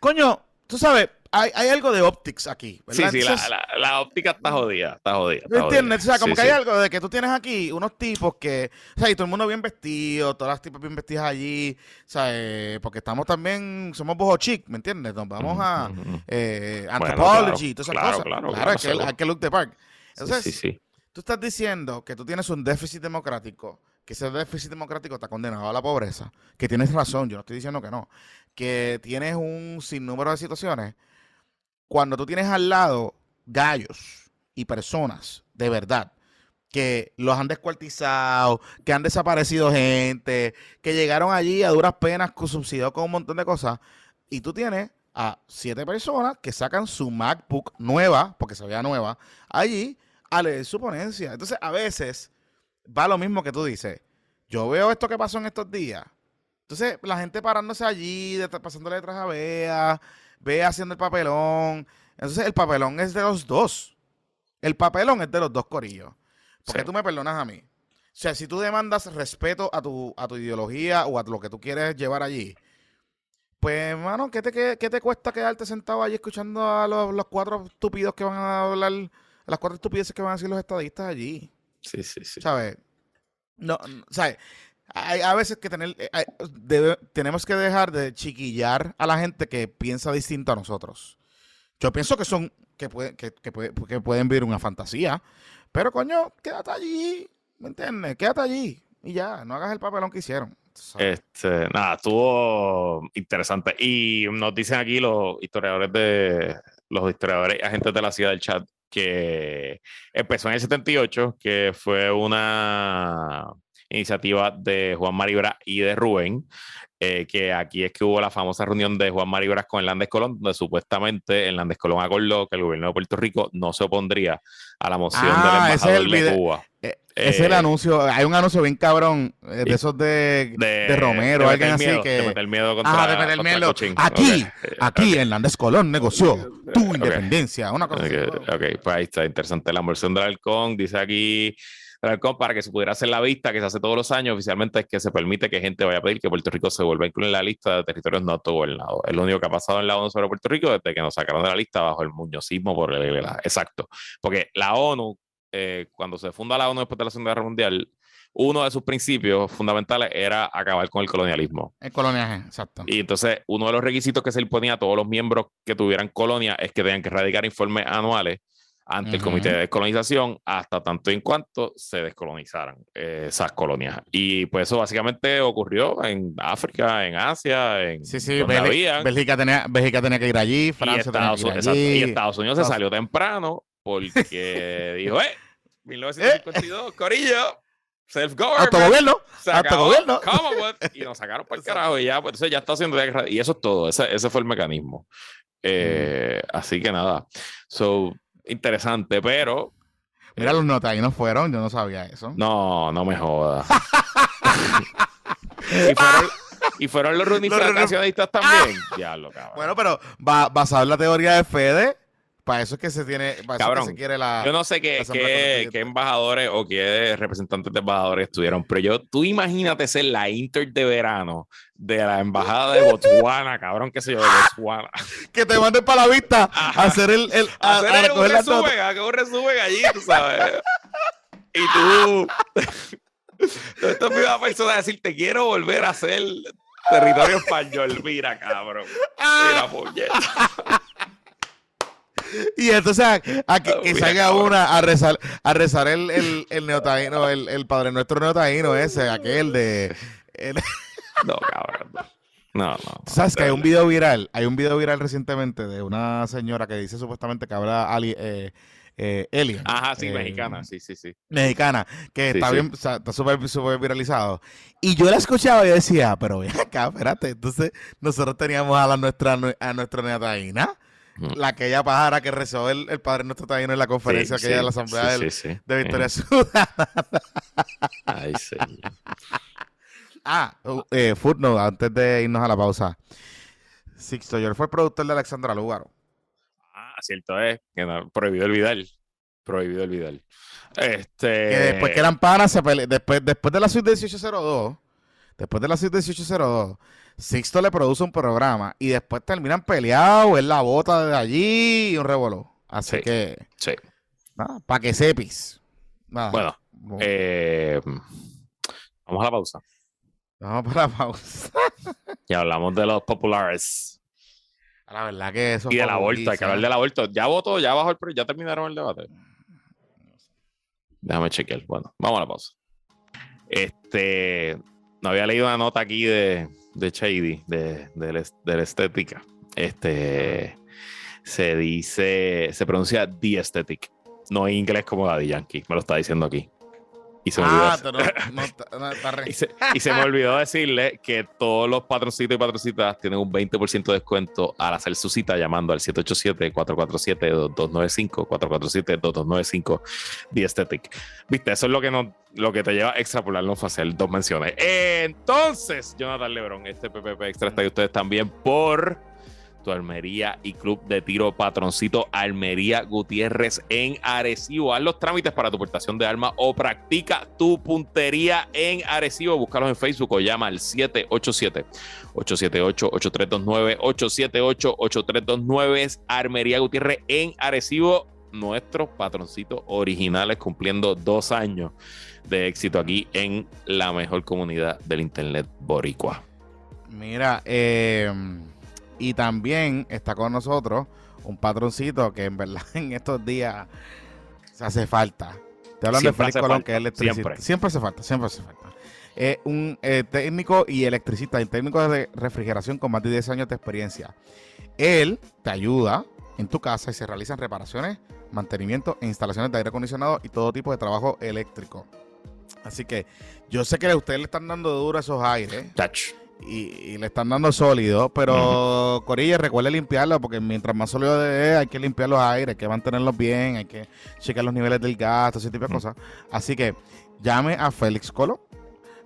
coño, tú sabes, hay, hay algo de optics aquí, Sí, ¿verdad? sí, la, Entonces, la- la óptica está jodida, está jodida. ¿Me está entiendes? O sea, como Sí, que sí. hay algo de que tú tienes aquí unos tipos que, o sea, y todo el mundo bien vestido, todas las tipas bien vestidas allí, o sea, eh, porque estamos también, somos boho chic, ¿me entiendes? Nos vamos a eh, Bueno, anthropology y todas esas claro, cosas. claro, Claro, claro, hay, que, hay que look the park. Sí, Entonces, sí, sí. tú estás diciendo que tú tienes un déficit democrático, que ese déficit democrático está condenado a la pobreza, que tienes razón, yo no estoy diciendo que no, que tienes un sinnúmero de situaciones, cuando tú tienes al lado gallos y personas de verdad que los han descuartizado, que han desaparecido gente, que llegaron allí a duras penas subsidiados con un montón de cosas, y tú tienes a siete personas que sacan su MacBook nueva, porque se veía nueva, allí a leer su ponencia. Entonces, a veces va lo mismo que tú dices. Yo veo esto que pasó en estos días. Entonces, la gente parándose allí, de- pasándole detrás a Bea, Bea haciendo el papelón. Entonces, el papelón es de los dos. El papelón es de los dos corillos. Porque Sí. tú me perdonas a mí. O sea, si tú demandas respeto a tu, a tu ideología o a lo que tú quieres llevar allí, pues, hermano, ¿qué te, qué, qué te cuesta quedarte sentado allí escuchando a los, los cuatro estúpidos que van a hablar, a las cuatro estupideces que van a decir los estadistas allí? Sí, sí, sí. ¿Sabes? No, no, ¿sabes? Hay a veces que tener, eh, hay- tenemos que dejar de chiquillar a la gente que piensa distinto a nosotros. Yo pienso que son, que, puede- que, que que pueden vivir una fantasía, pero coño, quédate allí, ¿me entiendes? Quédate allí y ya, no hagas el papelón que hicieron. Este, nada, estuvo interesante. Y nos dicen aquí los historiadores de los historiadores y agentes de la ciudad del chat que empezó en el 78, que fue una iniciativa de Juan Maribra y de Rubén, eh, que aquí es que hubo la famosa reunión de Juan Maribras con Hernández Colón, donde supuestamente Hernández Colón acordó que el gobierno de Puerto Rico no se opondría a la moción Ah, del ese es el embajador de Cuba. Eh, es el eh, anuncio, hay un anuncio bien cabrón eh, de esos de, de, de Romero, de alguien meter así miedo, que... de meter miedo contra, Ah, de meter miedo. Aquí, Aquí ok, Hernández Colón negoció tu independencia, una cosa así. Ok, ok, pues ahí está, interesante. La versión del halcón dice aquí, para que se pudiera hacer la vista que se hace todos los años, oficialmente es que se permite que gente vaya a pedir que Puerto Rico se vuelva a incluir en la lista de territorios no autogobernados. Es lo único que ha pasado en la ONU sobre Puerto Rico desde que nos sacaron de la lista bajo el muñozismo por el, exacto. Porque la ONU, eh, cuando se funda la ONU después de la Segunda Guerra Mundial, uno de sus principios fundamentales era acabar con el colonialismo. El coloniaje, exacto. Y entonces, uno de los requisitos que se le ponía a todos los miembros que tuvieran colonia es que tenían que radicar informes anuales ante el Comité de Descolonización hasta tanto en cuanto se descolonizaran eh, esas colonias. Y pues eso básicamente ocurrió en África, en Asia, en sí, sí, Bélgica, tenía, Bélgica tenía que ir allí, Francia tenía que ir allí. y Estados Unidos se salió temprano porque <laughs> dijo, eh, 1952, Corillo, self-government. Autogobierno. Autogobierno. Y nos sacaron por <laughs> el carajo y ya, pues ya está haciendo. Y eso es todo. Ese, ese fue el mecanismo. Eh, así que nada. So, interesante, pero. Mira, los no fueron, yo no sabía eso. No, no me jodas. <laughs> y, fueron, y fueron los reunificacionistas también. Diablo, cabrón. Bueno, pero basado en la teoría de Fede, para eso es que se tiene, para eso que se quiere la. Yo no sé qué, qué, qué, embajadores o qué representantes de embajadores estuvieron, pero yo, tú imagínate ser la Inter de verano de la embajada de Botswana, cabrón, qué sé yo, de Botswana. <laughs> que te manden para la vista a hacer el. el a, hacer a un resumen, a que un resumen allí, tú sabes. y tú. <laughs> Esto me iba a persona a decir, te quiero volver a hacer territorio español. Mira, cabrón. Mira, puñeta. Y entonces a, que, salga una a rezar, a rezar el, el, el neotaíno, el, el, padre nuestro neotaíno ese, aquel de. <laughs> No, cabrón. No, no. ¿Sabes que hay un video viral? Hay un video viral recientemente de una señora que dice supuestamente que habla ali, eh, eh, Alien. Ajá, sí, eh, mexicana, sí, sí, sí. Mexicana, que está bien, está súper super viralizado. Y yo la escuchaba y decía, pero ven acá, espérate, entonces nosotros teníamos a la nuestra a nuestra neotaína la que ella pájara que rezó el, el Padre Nuestro también en la conferencia que ella de la Asamblea de Victoria Ciudadana. <laughs> Ay, señor. ah, uh, eh, footnote, antes de irnos a la pausa. Sixto yo fue el productor de Alexandra Lugaro. Ah, cierto es, que no, prohibido el Vidal. Prohibido el Vidal. Este... Que después que eran panas, se después, después de la suite 1802, después de la suite 1802, Sixto le produce un programa y después terminan peleados, él la bota de allí y un revoló. Así que. Sí. Para que sepis. Bueno. Eh, vamos a la pausa. Vamos para la pausa. y hablamos de los populares. La verdad que eso. Y del aborto, hay que hablar del aborto. Ya votó, ya bajó el ya terminaron el debate. Déjame chequear. Bueno, vamos a la pausa. Este. No había leído una nota aquí de, de Shady, de, la estética. Este se dice, se pronuncia The Aesthetic. No en inglés como Daddy Yankee, me lo está diciendo aquí. Y se, me olvidó y, se, me olvidó decirle que todos los patroncitos y patrocitas tienen un 20% de descuento al hacer su cita llamando al 787-447-2295, 447-2295, The Aesthetic. Viste, eso es lo que, no, lo que te lleva a extrapolarnos hacer dos menciones. Entonces, Jonathan Lebron, este PPP Extra está ahí ustedes también por Almería y Club de Tiro Patroncito Almería Gutiérrez en Arecibo. Haz los trámites para tu portación de armas o practica tu puntería en Arecibo. Búscalos en Facebook o llama al 787 878 8329 878 8329 es Armería Gutiérrez en Arecibo. Nuestros patroncitos originales cumpliendo dos años de éxito aquí en la mejor comunidad del Internet Boricua. Mira, eh y también está con nosotros un patroncito que en verdad <laughs> en estos días se hace falta. Te hablan de Félix Colón, que es electricista. Siempre. siempre hace falta, siempre hace falta. Es un eh, técnico y electricista, un técnico de refrigeración con más de 10 años de experiencia. Él te ayuda en tu casa y se realizan reparaciones, mantenimiento e instalaciones de aire acondicionado y todo tipo de trabajo eléctrico. Así que yo sé que a ustedes le están dando duro a esos aires. Touch y, le están dando sólido, pero Corilla recuerde limpiarlo porque mientras más sólido es, hay que limpiar los aires, hay que mantenerlos bien, hay que checar los niveles del gasto, ese tipo de cosas. Así que llame a Félix Colo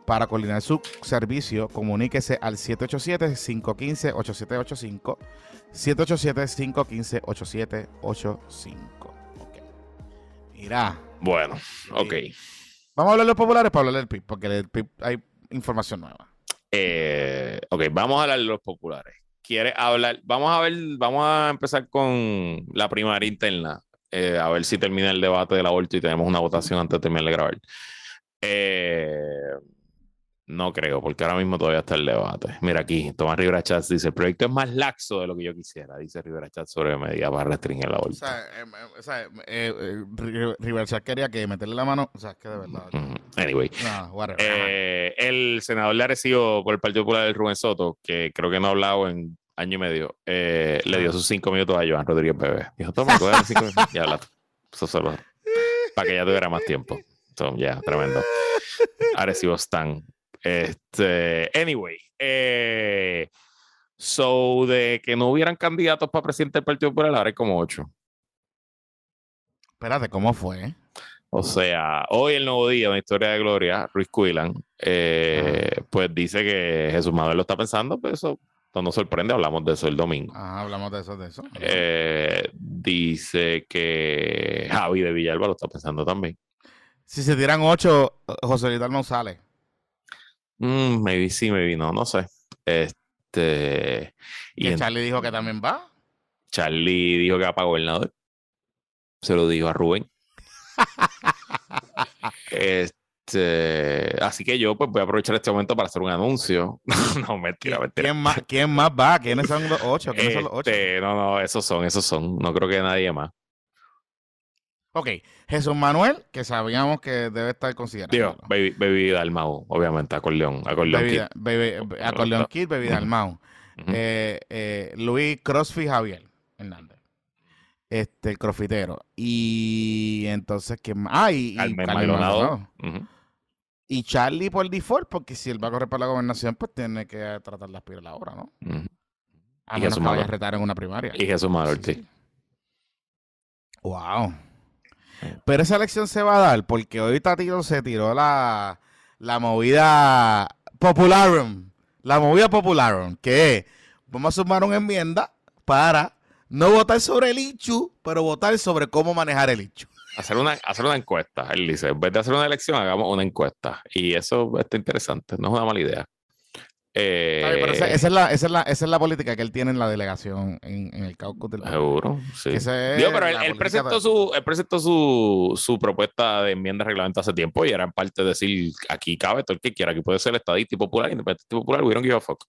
para coordinar su servicio, comuníquese al 787-515-8785. 787-515-8785. Ok. Mira. Bueno, ok. Vamos a hablar de los populares para hablar del PIB, porque del PIB hay información nueva. Eh, ok, vamos a hablar de los populares. ¿Quieres hablar? Vamos a ver, vamos a empezar con la primaria interna. eh, a ver si termina el debate del aborto y tenemos una votación antes de terminar de grabar. Eh, no creo, porque ahora mismo todavía está el debate. Mira aquí, Tomás Rivera Chats dice: el proyecto es más laxo de lo que yo quisiera, dice Rivera Chats sobre medidas para restringir el O aborto. sea, eh, eh, o sea, eh, eh, Ri- Riverchat quería que meterle la mano. O sea, es que de verdad. Anyway, No. Eh, el senador le ha recibido por el Partido Popular del Rubén Soto, que creo que no ha hablado en año y medio, eh, le dio sus cinco minutos a Joan Rodríguez Bebé. Dijo, toma, los cinco minutos. Ya habla. Para que ya tuviera más tiempo. So, ya, tremendo. Arecibo Stan. Este, anyway, eh, so de que no hubieran candidatos para presidente del Partido Popular, ahora hay como ocho. Espérate, ¿cómo fue? O sea, hoy el nuevo día, una historia de gloria, Ruiz Cuilan, eh, pues dice que Jesús Manuel lo está pensando, pero eso no nos sorprende, hablamos de eso el domingo. Ajá, hablamos de eso, de eso. Eh, dice que Javi de Villalba lo está pensando también. Si se tiran ocho, José Luis no sale. Mm, maybe sí, maybe no, no sé. Este, y Que Charlie dijo que también va. Charlie dijo que va para gobernador. Se lo dijo a Rubén. <laughs> Este, así que yo pues voy a aprovechar este momento para hacer un anuncio. <laughs> no, mentira, ¿Quién, mentira. quién más, ¿Quién más va? ¿Quiénes son los ocho? ¿Quiénes son los ocho? Este, no, no, esos son, esos son. No creo que nadie más. Ok, Jesús Manuel, que sabíamos que debe estar Digo, considerado. Baby, baby Dalmau, obviamente, acordeón, acordeón Baby, Kid. Baby- Acordeón Kid, Baby. Dalmau. Ujú. Eh, eh, Luis Crossfit Javier Hernández. Este, el crofitero. Y entonces, ¿quién más? Ah, y, y Carmen Maldonado. Y Charlie por default, porque si él va a correr para la gobernación, pues tiene que tratar de aspirar ahora, ¿no? Ujú. A Y menos Jesús que vaya a retar en una primaria. Y Jesús Manuel, Sí, sí. sí. Wow. Pero esa elección se va a dar porque hoy Tatito se tiró la, la movida popularum. La movida popularum, que vamos a sumar una enmienda para no votar sobre el Ichu, pero votar sobre cómo manejar el Ichu. Hacer una, hacer una encuesta. Él dice, en vez de hacer una elección, hagamos una encuesta. Y eso está interesante, no es una mala idea. Eh, pero esa, esa es la, esa, es la, esa es la política que él tiene en la delegación, en, en el caucus del Seguro, sí. Digo, pero él, presentó, de- su, él presentó su, su propuesta de enmienda de reglamento hace tiempo y era en parte decir, aquí cabe todo el que quiera, aquí puede ser estadista y popular, independiente y popular, we don't give a fuck.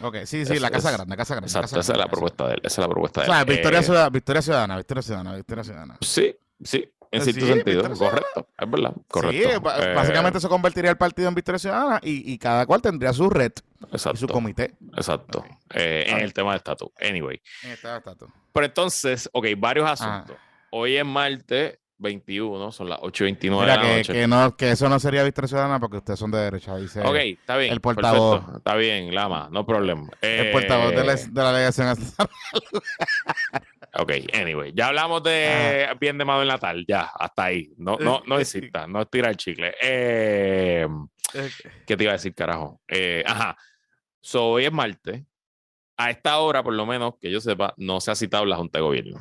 Ok, sí, sí, Es- la Casa es- Grande, la Casa Grande. Exacto, Casa esa es la propuesta de él, esa es la propuesta de él. sea, victoria, Eh, ciudadana, victoria ciudadana, victoria ciudadana, victoria ciudadana. Sí, sí, en Eh, cierto sí, sentido, correcto, es verdad, correcto. Sí, Eh, básicamente se convertiría el partido en Victoria Ciudadana y, y cada cual tendría su red y su Exacto, comité. exacto. Ok. Eh, en Ah. el tema de estatus. Anyway. En este estatus. Pero entonces, ok, varios Ah. asuntos. Hoy es martes 21, son las 8 y 29 Mira, de la que, noche. que, no, que eso no sería Victoria Ciudadana porque ustedes son de derecha, dice Ok, está bien. el portavoz. perfecto, Está bien, Lama, no problema. el portavoz de la, Eh, de la delegación. <laughs> Ok, anyway, ya hablamos de Ah. bien de Mabel Natal, ya, hasta ahí. No, no, no insista, no estira el chicle. Eh, ¿Qué te iba a decir, carajo? Eh, ajá. So, hoy es martes. A esta hora, por lo menos, que yo sepa, no se ha citado la Junta de Gobierno.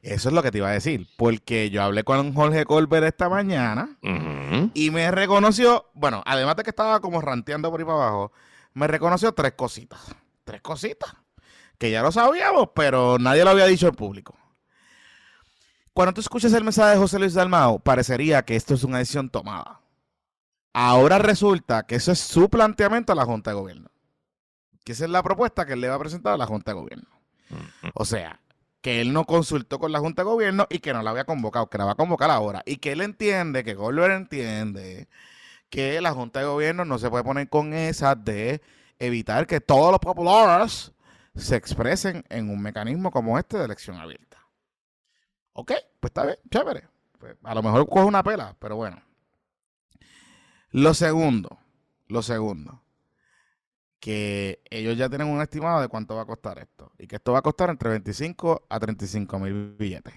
Eso es lo que te iba a decir, porque yo hablé con Jorge Colbert esta mañana Ujú. y me reconoció, bueno, además de que estaba como ranteando por ahí para abajo, me reconoció tres cositas. Tres cositas. Que ya lo sabíamos, pero nadie lo había dicho en público. Cuando tú escuchas el mensaje de José Luis Dalmao, parecería que esto es una decisión tomada. Ahora resulta que eso es su planteamiento a la Junta de Gobierno. Que esa es la propuesta que él le va a presentar a la Junta de Gobierno. Ujú. O sea, que él no consultó con la Junta de Gobierno y que no la había convocado, que la va a convocar ahora. Y que él entiende, que Goldberg entiende, que la Junta de Gobierno no se puede poner con esa de evitar que todos los populares se expresen en un mecanismo como este de elección abierta. Ok, pues está bien, chévere. Pues, a lo mejor coge una pela, pero bueno. Lo segundo, lo segundo, que ellos ya tienen un estimado de cuánto va a costar esto. Y que esto va a costar entre 25 a 35 mil billetes.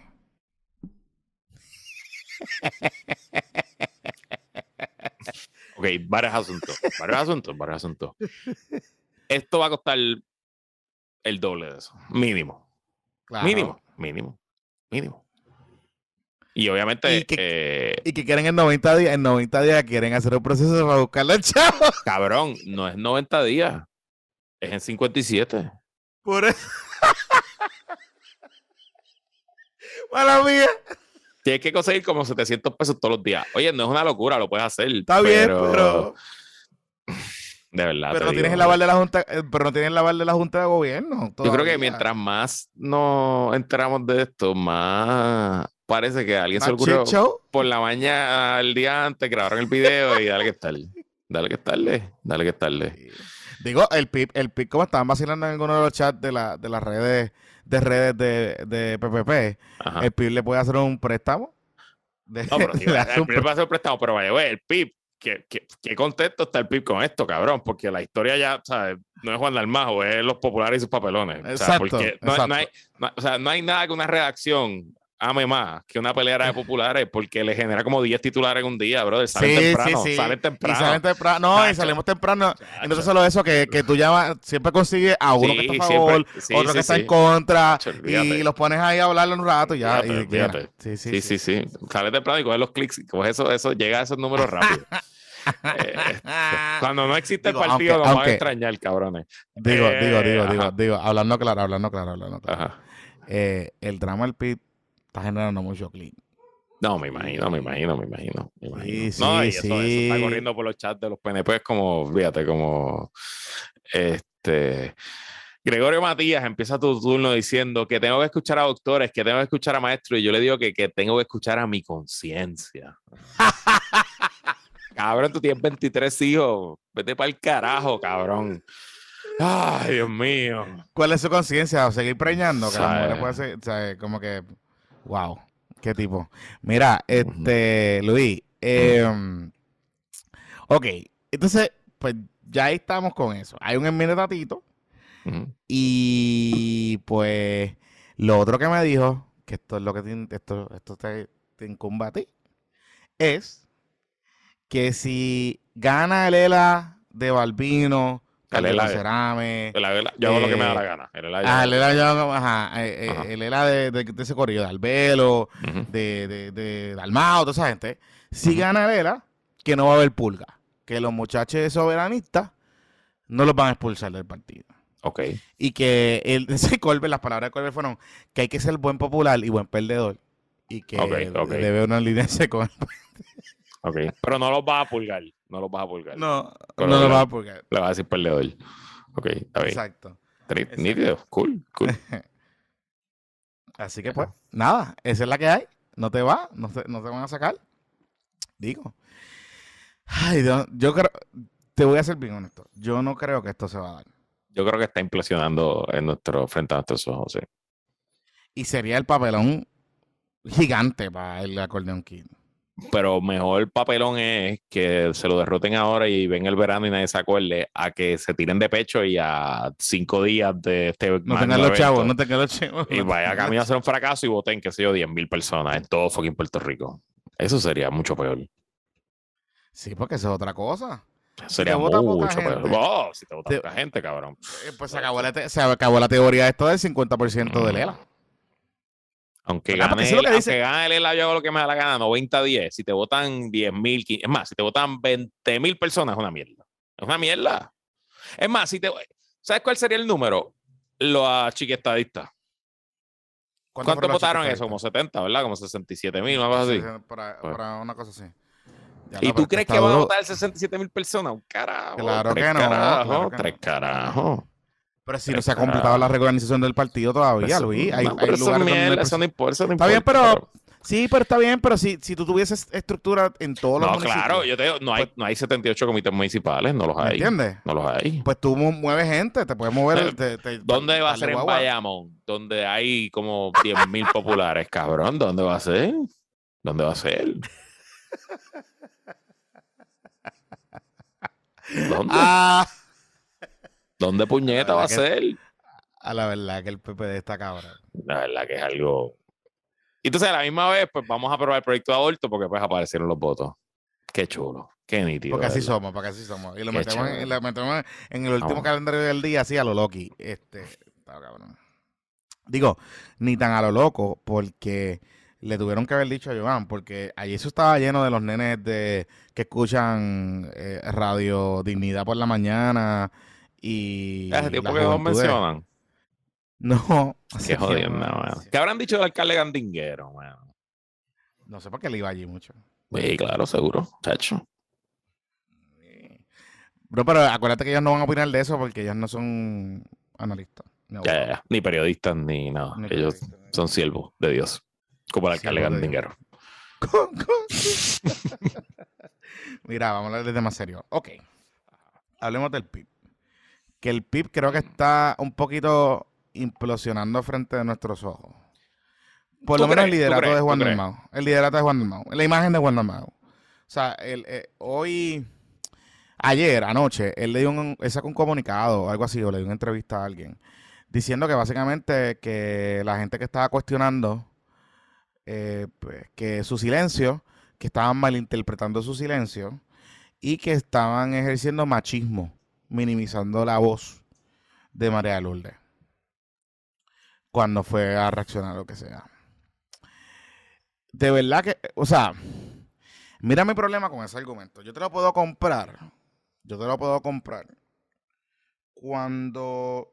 Ok, varios asuntos, varios asuntos, varios asuntos. Esto va a costar el doble de eso, mínimo, Claro. mínimo, mínimo, mínimo. Y obviamente. Y que- eh, Y que quieren en 90 días, en 90 días quieren hacer un proceso para buscarle al chavo. <laughs> cabrón, no es 90 días. Es en 57. Por eso. <laughs> Mala mía. Tienes que conseguir como 700 pesos todos los días. Oye, no es una locura, lo puedes hacer. Está bien, pero, De verdad. pero no tienes digo, el aval de la Junta, eh, pero no tienes el aval de la Junta de Gobierno. Yo creo que mientras más nos enteramos de esto, más parece que a alguien se le ocurrió shit show. por la mañana, el día antes, grabaron el video y dale que es tarde. Dale que es tarde, dale que es tarde. Digo, el PIB, el PIB, como estaban vacilando en alguno de los chats de, la, de las redes de redes de, de PPP, Ajá. el PIB le puede hacer un préstamo. De- No, pero <laughs> sí, le el un PIB va a ser prestado, pero vaya, güey, el PIB, ¿qué, qué, qué contento está el PIB con esto, cabrón? Porque la historia ya, ¿sabes? No es Juan Dalmajo, es los populares y sus papelones. O sea, Exacto, porque no, exacto. no hay, no- o sea, no hay nada que una redacción ame más que una pelea de populares porque le genera como 10 titulares en un día, brother. Salen Sí, temprano, sí, sí. salen temprano. Y salen temprano. No, y salimos temprano. Chacho. Y no solo eso, que, que tú llamas, siempre consigues a uno que está a favor, otro que está en contra, y los pones ahí a hablarle un rato y ya. Y. Sí, sí, Sí, sí, sí. Sale temprano y coge los clics. y coge eso, eso, llega a esos números rápido. <laughs> Eh, cuando no existe Digo, el partido, aunque- nos van a extrañar, cabrones. Digo, Eh, digo, digo, digo, ajá. digo, hablando claro, hablando claro, hablando claro. Eh, el drama del PIB está generando mucho clic. No, me imagino, me imagino, me imagino. Me imagino. Sí, no, y eso, eso está corriendo por los chats de los PNP, como, fíjate, como este. Gregorio Matías empieza tu turno diciendo que tengo que escuchar a doctores, que tengo que escuchar a maestros, y yo le digo que, que tengo que escuchar a mi conciencia. <laughs> cabrón, tú tienes 23 hijos, vete para el carajo, cabrón. Ay, Dios mío. ¿Cuál es su conciencia? ¿Seguir preñando? Que la mujer puede ser, o sea, como que, wow, qué tipo. Mira, este, Luis, eh, ok, entonces, pues ya estamos con eso. Hay un enmendatito Ujú. y pues lo otro que me dijo, que esto es lo que te, esto, esto te, te incumbe a ti, es que si gana el ELA de Balbino, El ELA de- Cerame, El Yo hago lo que me da Eh, la gana. El Ah, el lo ELA, que- yo- ajá, eh, eh, Ajá. el ELA de, de- de ese corrido, de Albelo, de, de, de Dalmao, toda esa gente. Si gana el ELA, que no va a haber pulga. Que los muchachos soberanistas no los van a expulsar del partido. Ok. Y que el, <laughs> ese Colbert, las palabras de Colbert fueron que hay que ser buen popular y buen perdedor. Y que Ok, ok. debe uno alinearse con... <laughs> Ok. Pero no los vas a pulgar. No los vas a pulgar. No, no Colbert. lo va a pulgar. Le vas a decir perdedor. Ok, está bien. Exacto. Nítido. Cool, cool. <laughs> Así que pues, nada, esa es la que hay. No te va, no te, no te van a sacar. Digo. Ay, Dios, yo creo, te voy a ser bien honesto. Yo no creo que esto se va a dar. Yo creo que está implosionando en nuestro, frente a nuestros ojos. sí. Y sería el papelón gigante para el acordeón kid. Pero mejor papelón es que se lo derroten ahora y ven el verano y nadie se acuerde a que se tiren de pecho y a cinco días de este No tengan los chavos, no tengan los chavos. Y vaya camino a ser un fracaso y voten, qué sé yo, 10 mil personas en todo fucking Puerto Rico. Eso sería mucho peor. Sí, porque eso es otra cosa. Sería mucho peor. Oh, si te vota te- poca gente, cabrón. Eh, Pues se acabó la, te- se acabó la teoría esto del 50% de Mm. Lela. Aunque gane, eso es lo el, que dice- aunque gane el ELA, yo hago lo que me da la gana, 90-10. Si te votan 10 mil, es más, si te votan 20 mil personas, es una mierda. Es una mierda. Es más, si te, ¿sabes cuál sería el número? Los chiquestadistas. ¿Cuántos los votaron eso? Como ahorita? 70, ¿verdad? Como 67 mil, una cosa así. Sí, sí, Para, Pues. para una cosa así. Ya, ¿Y no, tú crees que van a votar 67 mil personas? Un carajo. Claro tres que no, Carajos, claro que tres no. carajos. Pero si no se ha completado la reorganización del partido todavía, Luis. Hay, no, hay eso, lugares es donde eso no importa, eso no Está bien, pero- Sí, pero está bien, pero si, si tú tuvieses estructura en todos los No, municipios. claro, yo te digo, no hay, Pues- no hay 78 comités municipales, no los ¿Me hay. entiendes? No los hay. Pues tú mu- mueves gente, te puedes mover. Te- te- ¿Dónde va a ser en. Bayamón? Donde hay como 10 mil populares, cabrón. ¿Dónde va a ser? ¿Dónde va a ser? <laughs> ¿Dónde? Ah, ¿Dónde puñeta va a ser? a la verdad que el PPD está cabrón. La verdad que es algo. Y entonces a la misma vez, pues vamos a aprobar el proyecto de aborto porque pues aparecieron los votos. Qué chulo, qué nítido. Porque así somos, porque así somos. Y lo metemos, en, lo metemos en el último Vamos. calendario del día, así a lo Loki. Este, está cabrón. Digo, ni tan a lo loco, porque le tuvieron que haber dicho a Joan, porque allí eso estaba lleno de los nenes de que escuchan eh, Radio Dignidad por la mañana y... Ese tipo que no mencionan. <laughs> No. Qué no, sí. ¿Qué habrán dicho del alcalde Gandinguero, mano? No sé por qué le iba allí mucho. Sí, claro, seguro, chacho. Bro, pero acuérdate que ellos no van a opinar de eso porque ellos no son analistas. ni Ya, ya, abogados, ya. Ni periodistas ni nada. ni Ellos son siervos de Dios. Como el alcalde Gandinguero. <laughs> <laughs> Mira, vamos a hablar de temas serios. Ok. Hablemos del PIB. Que el PIB creo que está un poquito implosionando frente de nuestros ojos. Por ¿Tú lo menos crees? el ¿Tú liderato crees? de ¿Tú Juan? Dalmau. El liderato de Juan Dalmau. La imagen de Juan Dalmau. O sea, el, eh, hoy, ayer, anoche, él le dio un, él sacó un comunicado o algo así, o le dio una entrevista a alguien, diciendo que básicamente que la gente que estaba cuestionando eh, pues, que su silencio, que estaban malinterpretando su silencio y que estaban ejerciendo machismo, minimizando la voz de María Lourdes cuando fue a reaccionar lo que sea. De verdad que, o sea, mira mi problema con ese argumento. Yo te lo puedo comprar, yo te lo puedo comprar cuando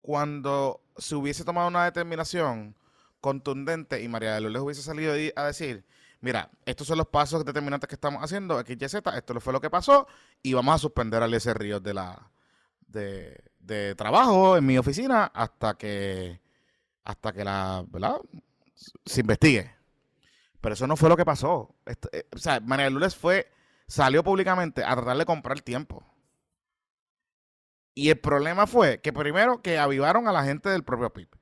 cuando se hubiese tomado una determinación contundente y María de Lourdes hubiese salido a decir, mira, estos son los pasos determinantes que estamos haciendo, X, Y, Z, esto fue lo que pasó y vamos a suspender a ese Ríos de la de, trabajo en mi oficina hasta que hasta que la, se investigue. Pero eso no fue lo que pasó. Eh, o sea, María de Lourdes fue, salió públicamente a tratar de comprar tiempo. Y el problema fue que primero que avivaron a la gente del propio PIB. O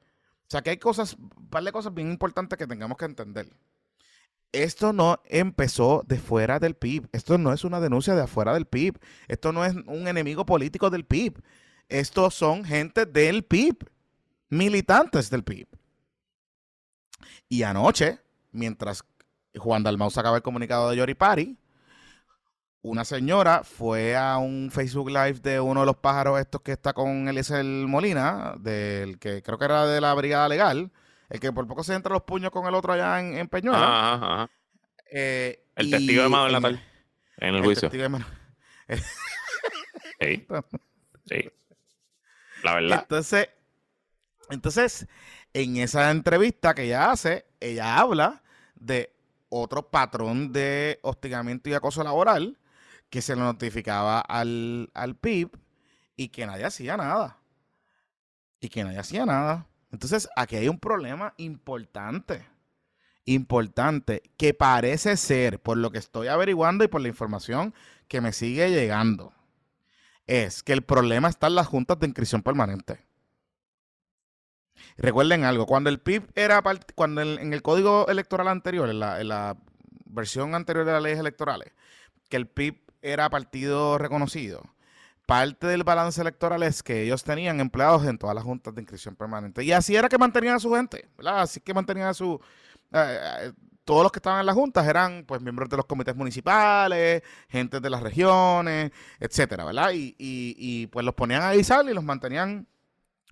sea que hay cosas, un par de cosas bien importantes que tengamos que entender. Esto no empezó de fuera del PIB. Esto no es una denuncia de afuera del PIB. Esto no es un enemigo político del PIB. Estos son gente del PIB. Militantes del PIB. Y anoche, mientras Juan Dalmau sacaba el comunicado de Yoripari, una señora fue a un Facebook Live de uno de los pájaros estos que está con Eliezer Molina, del que creo que era de la Brigada Legal, el que por poco se entra los puños con el otro allá en, en Peñuela. Ajá, ajá, ajá. Eh, El y testigo de Manuel en- Natal en el el juicio. testigo de Manuel- Sí, <laughs> sí. La verdad. Entonces, entonces, en esa entrevista que ella hace, ella habla de otro patrón de hostigamiento y acoso laboral que se le notificaba al, al PIB y que nadie hacía nada. Y que nadie hacía nada. Entonces, aquí hay un problema importante. Importante. Que parece ser, por lo que estoy averiguando y por la información que me sigue llegando, es que el problema está en las juntas de inscripción permanente. Recuerden algo, cuando el PIB era cuando en el código electoral anterior, en la, en la versión anterior de las leyes electorales, que el PIB era partido reconocido, parte del balance electoral es que ellos tenían empleados en todas las juntas de inscripción permanente. Y así era que mantenían a su gente, ¿verdad? Así que mantenían a su... eh, eh, todos los que estaban en las juntas eran pues miembros de los comités municipales, gente de las regiones, etcétera, ¿verdad? Y, y, y, pues los ponían a avisar y los mantenían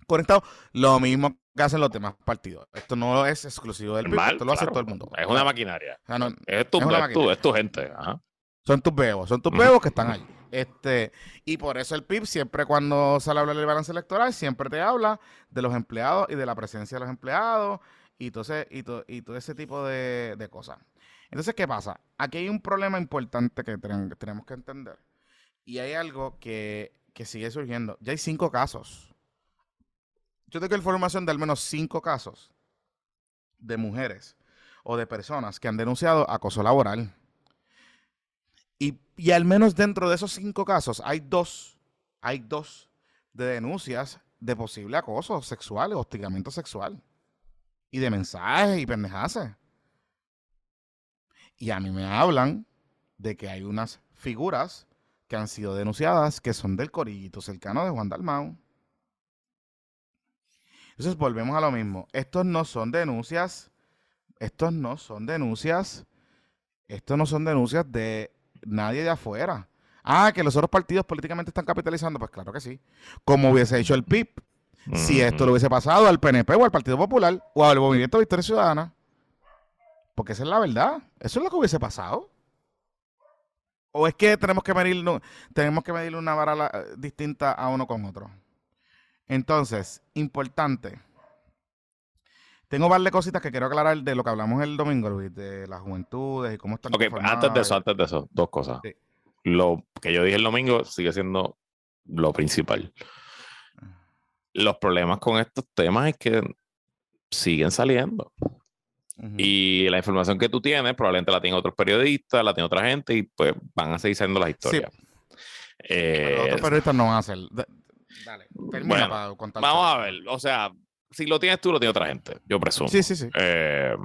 conectados. Lo mismo que hacen los demás partidos. Esto no es exclusivo del PIB, esto lo hace todo el mundo. Es una maquinaria. O sea, no- Es tu, es es tu, es tu gente. Ajá. son tus bebos, son tus bebos que están allí. Este, y por eso el PIB siempre cuando sale a hablar del balance electoral, siempre te habla de los empleados y de la presencia de los empleados y todo ese, y to- y todo ese tipo de, de cosas. Entonces, ¿qué pasa? Aquí hay un problema importante que tenemos que entender. Y hay algo que, que sigue surgiendo. Ya hay cinco casos. Yo tengo información de al menos cinco casos de mujeres o de personas que han denunciado acoso laboral. Y, al menos dentro de esos cinco casos hay dos, hay dos de denuncias de posible acoso sexual, hostigamiento sexual. Y de mensajes y pendejaces. Y a mí me hablan de que hay unas figuras que han sido denunciadas que son del corillito cercano de Juan Dalmau. Entonces volvemos a lo mismo. Estos no son denuncias, estos no son denuncias, estos no son denuncias de nadie de afuera. Ah, que los otros partidos políticamente están capitalizando, pues claro que sí. Como hubiese hecho el PIB. si esto le hubiese pasado al PNP o al Partido Popular o al Movimiento Victoria Ciudadana. Porque esa es la verdad. Eso es lo que hubiese pasado. ¿O es que tenemos que medir, tenemos que medir una vara distinta a uno con otro? Entonces, importante. Tengo varias cositas que quiero aclarar de lo que hablamos el domingo, Luis, de las juventudes y cómo están. Ok, antes de eso, antes de eso, dos cosas. Lo que yo dije el domingo sigue siendo lo principal. Los problemas con estos temas es que siguen saliendo. Y la información que tú tienes probablemente la tienen otros periodistas, la tiene otra gente y pues van a seguir saliendo las historias. Eh, otros periodistas no van a hacer. Dale, termina para contar. Vamos a ver, o sea, si lo tienes tú, lo tiene otra gente, yo presumo. Sí, sí, sí. Eh,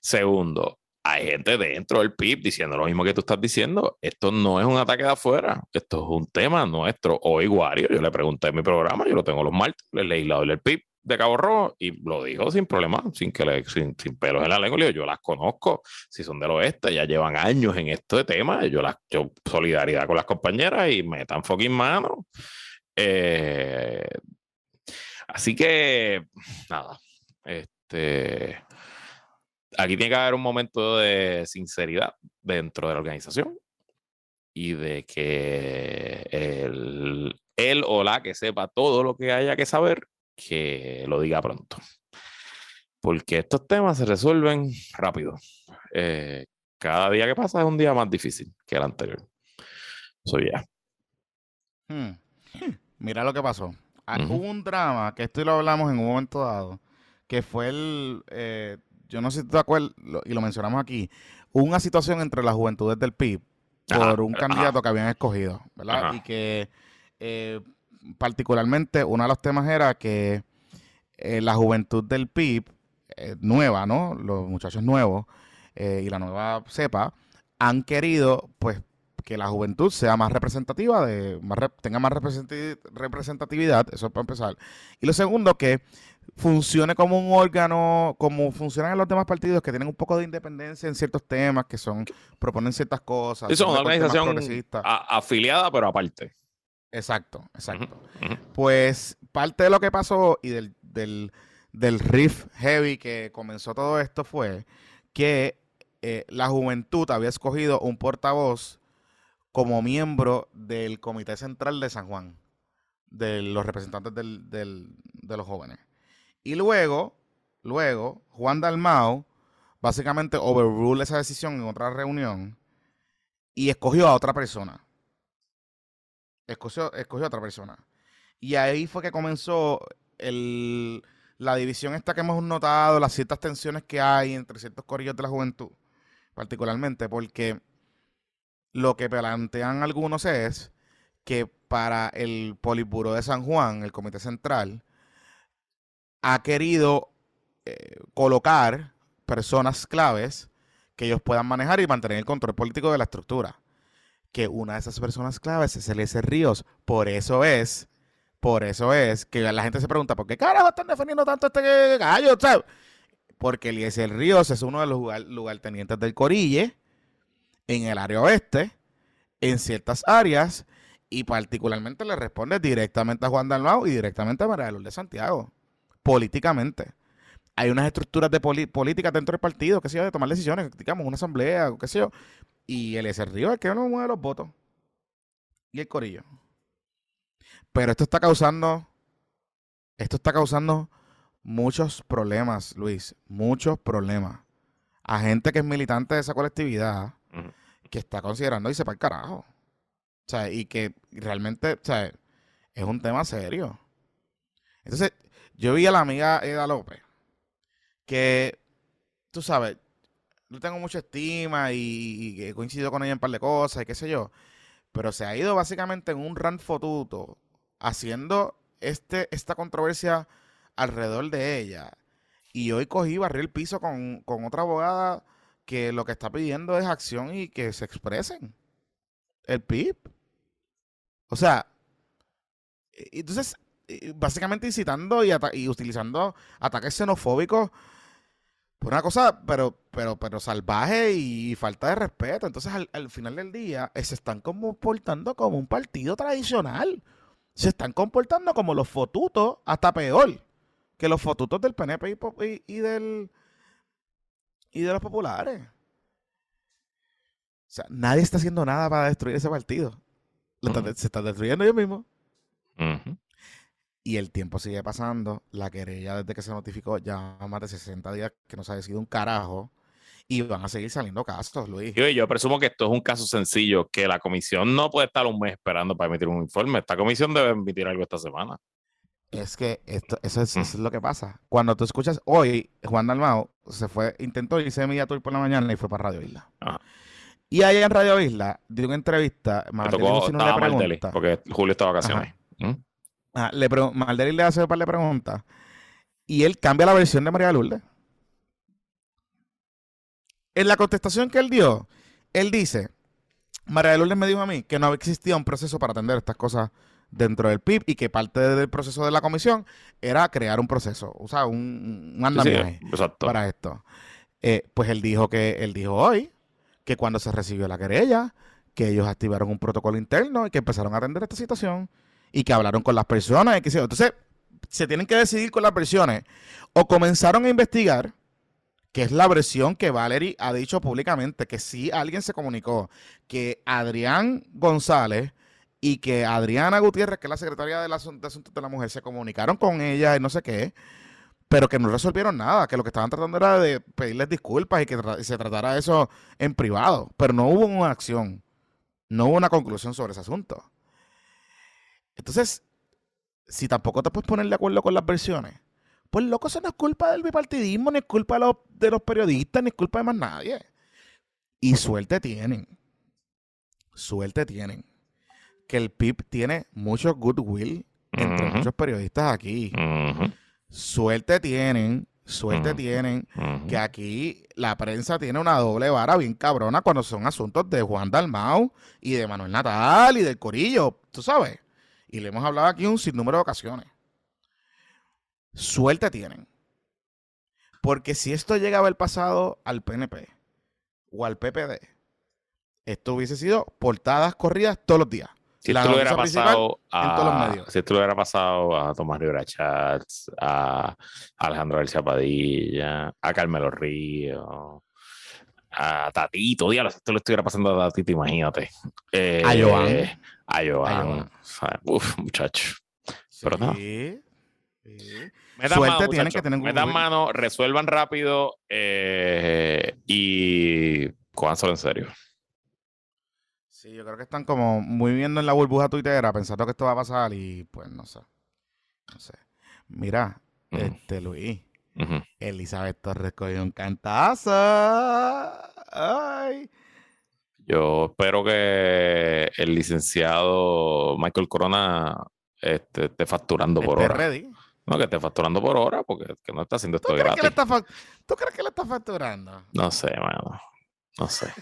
segundo, hay gente dentro del PIB diciendo lo mismo que tú estás diciendo. Esto no es un ataque de afuera, esto es un tema nuestro. Hoy, Wario, yo le pregunté en mi programa, yo lo tengo los martes, el legislador del PIB de Cabo Rojo y lo dijo sin problema, sin que le, sin, pelos en la lengua. Le yo las conozco, si son del oeste, ya llevan años en este tema. Yo las, yo solidaridad con las compañeras y metan fucking mano. Eh, así que, nada, este, aquí tiene que haber un momento de sinceridad dentro de la organización y de que el, él o la que sepa todo lo que haya que saber que lo diga pronto. Porque estos temas se resuelven rápido. Eh, cada día que pasa es un día más difícil que el anterior. Eso ya. Hmm. Mira lo que pasó. Ah, hubo un drama, que esto lo hablamos en un momento dado, que fue el, eh, yo no sé si te acuerdas, y lo mencionamos aquí, una situación entre las juventudes del PIB por un candidato que habían escogido, ¿verdad? Y que eh, particularmente uno de los temas era que eh, la juventud del PIB, eh, nueva, ¿no? Los muchachos nuevos eh, y la nueva cepa han querido, pues, que la juventud sea más representativa, de más tenga más representatividad, eso es para empezar. Y lo segundo, que funcione como un órgano, como funcionan en los demás partidos que tienen un poco de independencia en ciertos temas, que son, proponen ciertas cosas. Es una organización afiliada, pero aparte. Exacto, exacto. Pues parte de lo que pasó y del, del, riff heavy que comenzó todo esto fue que eh, la juventud había escogido un portavoz como miembro del Comité Central de San Juan, de los representantes de los jóvenes. Y luego, luego, Juan Dalmao básicamente overruled esa decisión en otra reunión y escogió a otra persona escogió, escogió a otra persona. Y ahí fue que comenzó la división esta que hemos notado, las ciertas tensiones que hay entre ciertos corillos de la juventud, particularmente porque lo que plantean algunos es que para el Politburo de San Juan, el Comité Central, ha querido eh, colocar personas claves que ellos puedan manejar y mantener el control político de la estructura que una de esas personas claves es Eliezer Ríos. Por eso es, por eso es que la gente se pregunta, ¿por qué carajo están defendiendo tanto este gallo? Porque Eliezer Ríos es uno de los lugartenientes del Corille en el área oeste, en ciertas áreas, y particularmente le responde directamente a Juan Dalmau y directamente a María de Santiago, políticamente. Hay unas estructuras de política dentro del partido, que sé yo, de tomar decisiones, digamos, una asamblea, qué sé yo, y el Río es que no mueve los votos. Y el corillo. Pero esto está causando. Esto está causando muchos problemas, Luis. Muchos problemas. A gente que es militante de esa colectividad, que está considerando irse para el carajo. O sea, y que realmente, o sea, es un tema serio. Entonces, yo vi a la amiga Eda López, que, tú sabes, yo tengo mucha estima y, he coincidido con ella en un par de cosas y qué sé yo. Pero se ha ido básicamente en un run fotuto haciendo este, esta controversia alrededor de ella. Y hoy cogí, barrí el piso con, con otra abogada que lo que está pidiendo es acción y que se expresen. El PIB. O sea, entonces, básicamente incitando y, y utilizando ataques xenofóbicos pues una cosa, pero, pero, pero salvaje y falta de respeto. Entonces, al, final del día, eh, se están comportando como un partido tradicional. se están comportando como los fotutos, hasta peor que los fotutos del PNP y, y, del y de los populares. O sea, nadie está haciendo nada para destruir ese partido. se está destruyendo ellos mismos. Y el tiempo sigue pasando. La querella desde que se notificó ya más de 60 días que no se ha decidido un carajo. Y van a seguir saliendo casos, Luis. Yo, yo presumo que esto es un caso sencillo, que la comisión no puede estar un mes esperando para emitir un informe. Esta comisión debe emitir algo esta semana. Es que esto, eso, es, lo que pasa. Cuando tú escuchas hoy, Juan Dalmao se fue, intentó irse Media Tour por la mañana y fue para Radio Isla. Y ahí en Radio Isla dio una entrevista. Me tocó, porque Julio está de vacaciones. ¿Mm? le le hace un par de preguntas. Y él cambia la versión de María Lourdes. En la contestación que él dio, él dice: María Lourdes me dijo a mí que no existía un proceso para atender estas cosas dentro del PIB y que parte del proceso de la comisión era crear un proceso, o sea, un, andamiaje para esto. Eh, pues él dijo que él dijo hoy que cuando se recibió la querella, que ellos activaron un protocolo interno y que empezaron a atender esta situación y que hablaron con las personas. Y que Entonces, se tienen que decidir con las versiones. O comenzaron a investigar, que es la versión que Valerie ha dicho públicamente, que sí alguien se comunicó, que Adrián González y que Adriana Gutiérrez, que es la secretaria de, Asuntos de la Mujer, se comunicaron con ella y no sé qué, pero que no resolvieron nada, que lo que estaban tratando era de pedirles disculpas y que se tratara eso en privado, pero no hubo una acción, no hubo una conclusión sobre ese asunto. Entonces, si tampoco te puedes poner de acuerdo con las versiones, pues loco, eso no es culpa del bipartidismo, ni es culpa de los, de los periodistas, ni es culpa de más nadie. Y suerte tienen. Suerte tienen que el PIB tiene mucho goodwill entre muchos periodistas aquí. Suerte tienen, suerte tienen que aquí la prensa tiene una doble vara bien cabrona cuando son asuntos de Juan Dalmau y de Manuel Natal y del Corillo, tú sabes. Y le hemos hablado aquí un sinnúmero de ocasiones. Suerte tienen. Porque si esto llegaba el pasado al PNP o al PPD, esto hubiese sido portadas corridas todos los días. Si esto, lo hubiera pasado a, si esto lo hubiera pasado a Tomás Rivera Chats, a Alejandro García Padilla, a Carmelo Río, a Tatito, diablo, si esto lo estuviera pasando a Tatito, imagínate. Eh, a Joan. A Joan. Uf, muchacho. Pero no. Sí. Me dan Suerte mano, que tener mano, resuelvan rápido eh, y cójanselo en serio. Sí, yo creo que están como muy viendo en la burbuja tuitera pensando que esto va a pasar y pues no sé. No sé. Mira, este Luis. Elizabeth Torres cogió un cantazo. Ay. Yo espero que el licenciado Michael Corona este, esté facturando por hora. Ready. No, que esté facturando por hora, porque que no está haciendo esto gratis. ¿Tú crees que le está facturando? No sé, mano. No sé.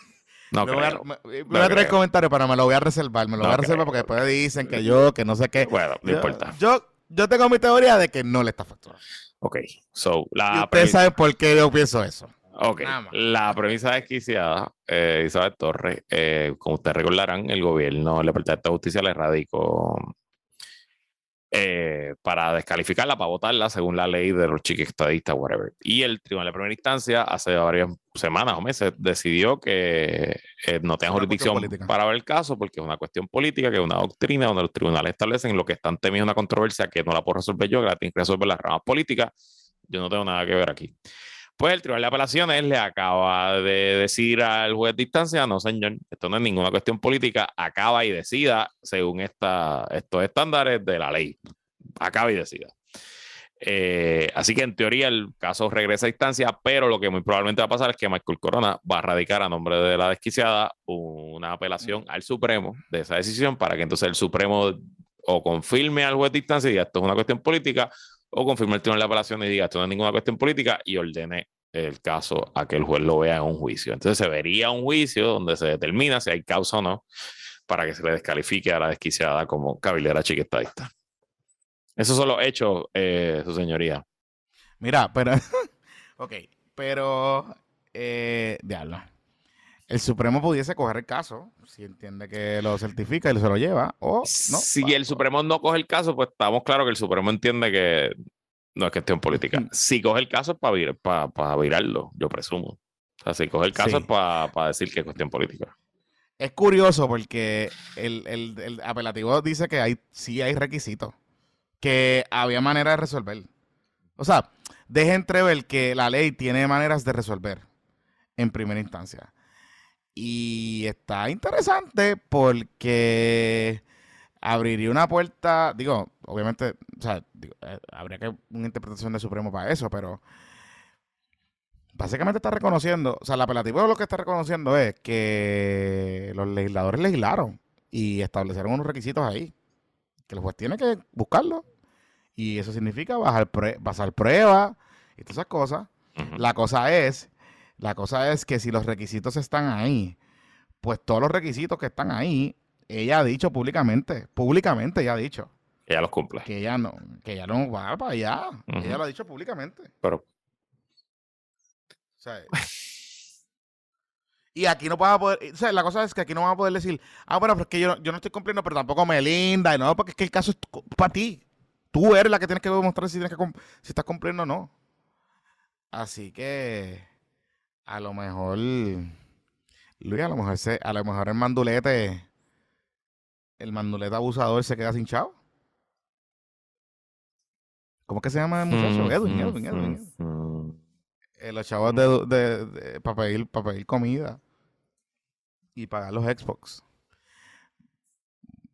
No me voy a, traer comentarios, pero me lo voy a reservar. Me lo voy a reservar porque después dicen que yo, que no sé qué. Bueno, no importa. Yo, yo tengo mi teoría de que no le está facturando. Ok, so la. Y usted sabe por qué yo pienso eso. Ok, la premisa desquiciada, eh, Isabel Torres, eh, como ustedes recordarán, el gobierno, el Departamento de Justicia le radicó eh, para descalificarla, para votarla según la ley de los chiquistadistas, whatever. Y el Tribunal de Primera Instancia, hace varias semanas o meses, decidió que eh, no tenga jurisdicción para ver el caso porque es una cuestión política, que es una doctrina donde los tribunales establecen lo que están temiendo una controversia que no la puedo resolver yo, que la tienen que resolver las ramas políticas. Yo no tengo nada que ver aquí. Pues el Tribunal de Apelaciones le acaba de decir al juez de instancia, no señor, esto no es ninguna cuestión política, acaba y decida según esta, estos estándares de la ley. Acaba y decida. Eh, así que en teoría el caso regresa a instancia, pero lo que muy probablemente va a pasar es que Michael Corona va a radicar a nombre de la desquiciada una apelación al Supremo de esa decisión para que entonces el Supremo o confirme al juez de instancia y diga esto es una cuestión política o confirme el tribunal de apelación y diga esto no es ninguna cuestión política y ordene el caso a que el juez lo vea en un juicio. Entonces se vería un juicio donde se determina si hay causa o no para que se le descalifique a la desquiciada como cabilera chiquitadista. Esos son los hechos, eh, su señoría. Mira, pero. <laughs> ok, pero. Eh, diablo. El Supremo pudiese coger el caso, si entiende que lo certifica y se lo lleva, o no. Si Va- el Supremo no coge el caso, pues estamos claros que el Supremo entiende que no es cuestión política. Mm. Si coge el caso es para virarlo, yo presumo. O sea, si coge el caso Sí. es para decir que es cuestión política. Es curioso porque el, el- el apelativo dice que hay, sí hay requisitos, que había manera de resolver. O sea, deja entrever que la ley tiene maneras de resolver en primera instancia. Y está interesante porque abriría una puerta, digo, obviamente, o sea, digo, eh, habría que una interpretación del Supremo para eso, pero básicamente está reconociendo, o sea, el apelativo lo que está reconociendo es que los legisladores legislaron y establecieron unos requisitos ahí, que el juez tiene que buscarlo. Y eso significa bajar prue- basar pruebas y todas esas cosas. La cosa es, la cosa es que si los requisitos están ahí, pues todos los requisitos que están ahí, ella ha dicho públicamente, públicamente ella ha dicho Ella los cumple. que ella no, que ella no va para allá. Ella lo ha dicho públicamente. Pero O sea, y aquí no vas a poder, o sea, la cosa es que aquí no van a poder decir, ah, bueno, pero es que yo, no- yo no estoy cumpliendo, pero tampoco Melinda, y no, porque es que el caso es para ti. Tú eres la que tienes que demostrar si, tienes que, si estás cumpliendo o no. Así que, a lo mejor, Luis, a lo mejor, se, a lo mejor el mandulete, el mandulete abusador se queda sin chavo. ¿Cómo es que se llama el muchacho? Mm, Edwin, mm, Edwin, Edwin. mm, Edwin. mm. Eh, los chavos de, de, de- para, pedir, para pedir comida y pagar los Xbox.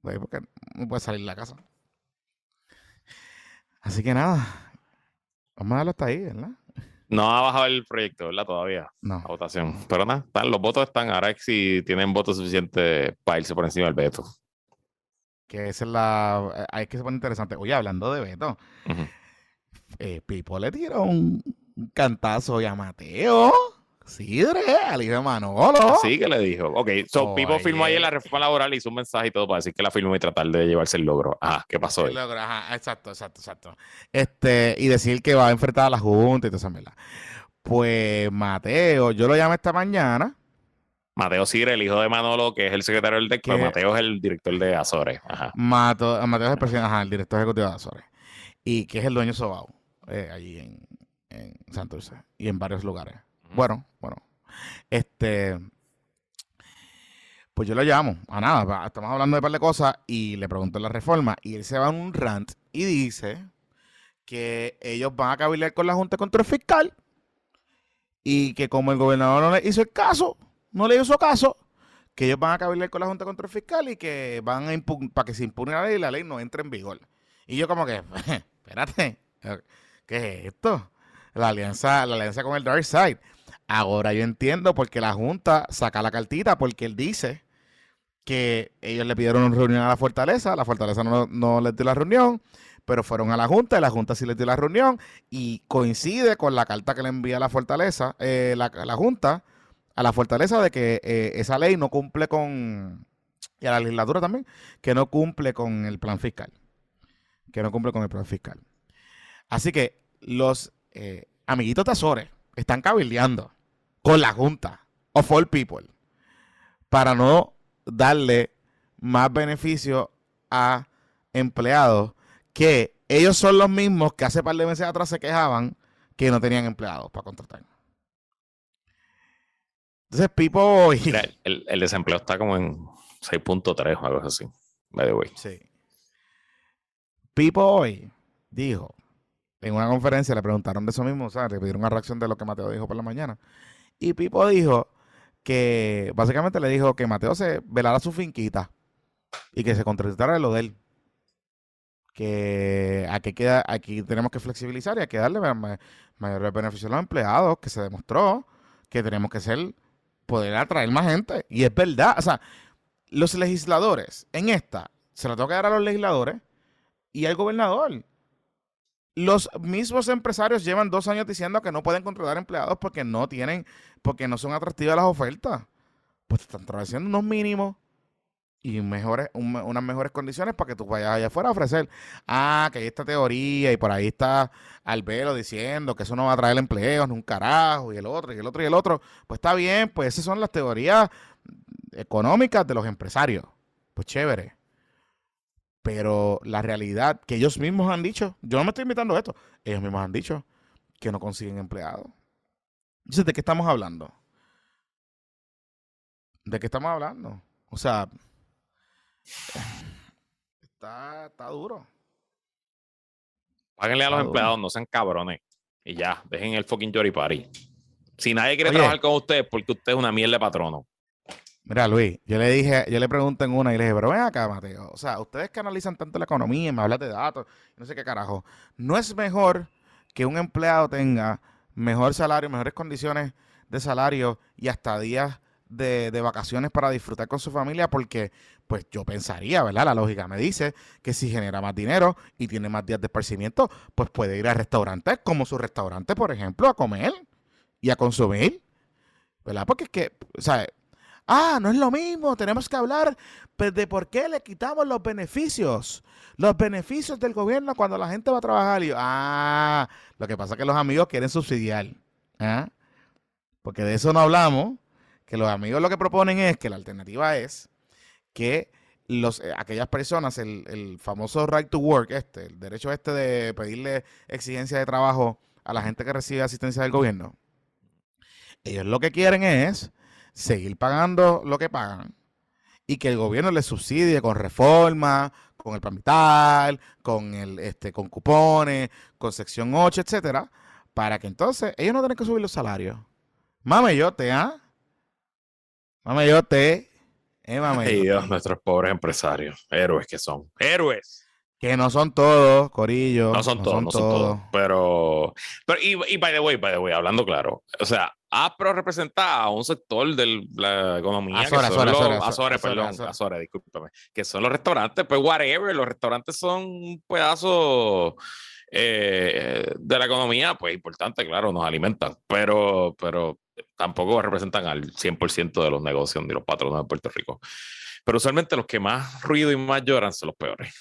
Pues, porque no puede salir de la casa. Así que nada. Vamos a darlo hasta ahí, ¿verdad? No ha bajado el proyecto, ¿verdad? Todavía, No. la votación. Pero nada, están, los votos están. Ahora si tienen votos suficientes para irse por encima del veto. Que esa es la. eh, Ahí es que se pone interesante. Oye, hablando de Ujú. eh, Pipo le tiró un cantazo y a Mateo. Sidre, al hijo de Manolo. Así que le dijo. Ok, so Pipo Oye. firmó ayer la reforma laboral, hizo un mensaje y todo para decir que la firmó y tratar de llevarse el logro. Ah, ¿qué pasó Sí, ahí? logro, ajá, exacto, exacto, exacto. Este, y decir que va a enfrentar a la Junta y toda esa mierda. Pues Mateo, yo lo llamé esta mañana. Mateo Sire, el hijo de Manolo, que es el secretario del DEC, Que- Mateo es el director de Azores. Ajá. Mato, Mateo es el presidente, ajá, el director ejecutivo de Azores. Y que es el dueño de Sobao, eh, allí en, en Santurce y en varios lugares. Bueno, bueno. Este. Pues yo lo llamo, a nada, estamos hablando de un par de cosas y le pregunto la reforma y él se va en un rant y dice que ellos van a cabildear con la Junta de Control Fiscal y que como el gobernador no le hizo el caso, no le hizo caso, que ellos van a cabildear con la Junta de Control Fiscal y que van a para que se impune la ley y la ley no entre en vigor. Y yo como que, <laughs> espérate, ¿qué es esto? La alianza, la alianza con el Dark Side. Ahora yo entiendo por qué la Junta saca la cartita, porque él dice que ellos le pidieron una reunión a la Fortaleza, la Fortaleza no, no les dio la reunión, pero fueron a la Junta y la Junta sí les dio la reunión y coincide con la carta que le envía la Fortaleza, eh, la, la Junta, a la Fortaleza de que eh, esa ley no cumple con, y a la legislatura también, que no cumple con el plan fiscal, que no cumple con el plan fiscal. Así que los eh, amiguitos de Azores están cabildeando con la Junta of all people para no darle más beneficio a empleados que ellos son los mismos que hace par de meses atrás se quejaban que no tenían empleados para contratar. Entonces, Pipo hoy... Mira, el, el desempleo está como en 6.3 o algo así. By the way. Sí. Pipo hoy dijo, en una conferencia le preguntaron de eso mismo, o sea, le pidieron una reacción de lo que Mateo dijo por la mañana. Y Pipo dijo que, básicamente le dijo que Mateo se velara su finquita y que se contratara lo de él. Que aquí, queda, aquí tenemos que flexibilizar y hay que darle ma- ma- mayores beneficios a los empleados, que se demostró que tenemos que ser, poder atraer más gente. Y es verdad, o sea, los legisladores en esta se la tengo que dar a los legisladores y al gobernador. Los mismos empresarios llevan dos años diciendo que no pueden contratar empleados porque no tienen, porque no son atractivas las ofertas. Pues están estableciendo unos mínimos y mejores, unas mejores condiciones para que tú vayas allá afuera a ofrecer. Ah, que hay esta teoría y por ahí está Albero diciendo que eso no va a traer empleos, ni un carajo, y el otro, y el otro, y el otro. Pues está bien, pues esas son las teorías económicas de los empresarios. Pues chévere. Pero la realidad que ellos mismos han dicho, yo no me estoy invitando a esto, ellos mismos han dicho que no consiguen empleados. Entonces, ¿de qué estamos hablando? ¿De qué estamos hablando? O sea, está, está duro. Páguenle a los empleados, no sean cabrones. Y ya, dejen el fucking Jory Party. Si nadie quiere trabajar con usted, porque usted es una mierda de patrono. Mira, Luis, yo le dije, yo le pregunté en una y le dije, pero ven acá, Mateo. O sea, ustedes que analizan tanto la economía y me hablan de datos, no sé qué carajo. ¿No es mejor que un empleado tenga mejor salario, mejores condiciones de salario y hasta días de, de, vacaciones para disfrutar con su familia? Porque, pues yo pensaría, ¿verdad? La lógica me dice que si genera más dinero y tiene más días de esparcimiento, pues puede ir a restaurantes como su restaurante, por ejemplo, a comer y a consumir. ¿Verdad? Porque es que, o sea, Ah, no es lo mismo, tenemos que hablar pues, de por qué le quitamos los beneficios. Los beneficios del gobierno cuando la gente va a trabajar. Y ah, lo que pasa es que los amigos quieren subsidiar. ¿ah? Porque de eso no hablamos. Que los amigos lo que proponen es que la alternativa es que los, eh, aquellas personas, el, el famoso right to work, este, el derecho este de pedirle exigencia de trabajo a la gente que recibe asistencia del gobierno, ellos lo que quieren es seguir pagando lo que pagan y que el gobierno les subsidie con reforma, con el plan con el este con cupones, con sección 8, etcétera, para que entonces ellos no tengan que subir los salarios. Mameyote, ¿ah? Mameyote. Eh, Ay Dios, nuestros pobres empresarios, héroes que son, héroes. Que no son todos, Corillo. No son todos, no son todos. Pero, pero y, y by the way, by the way, hablando claro, o sea, APRO representa a un sector de la economía Azores, que son Azores, los, Azores, perdón, Azores, discúlpame, que son los restaurantes, pues whatever, los restaurantes son un pedazo eh, de la economía, pues importante, claro, nos alimentan, pero, pero tampoco representan al 100% de los negocios ni los patronos de Puerto Rico. Pero usualmente los que más ruido y más lloran son los peores.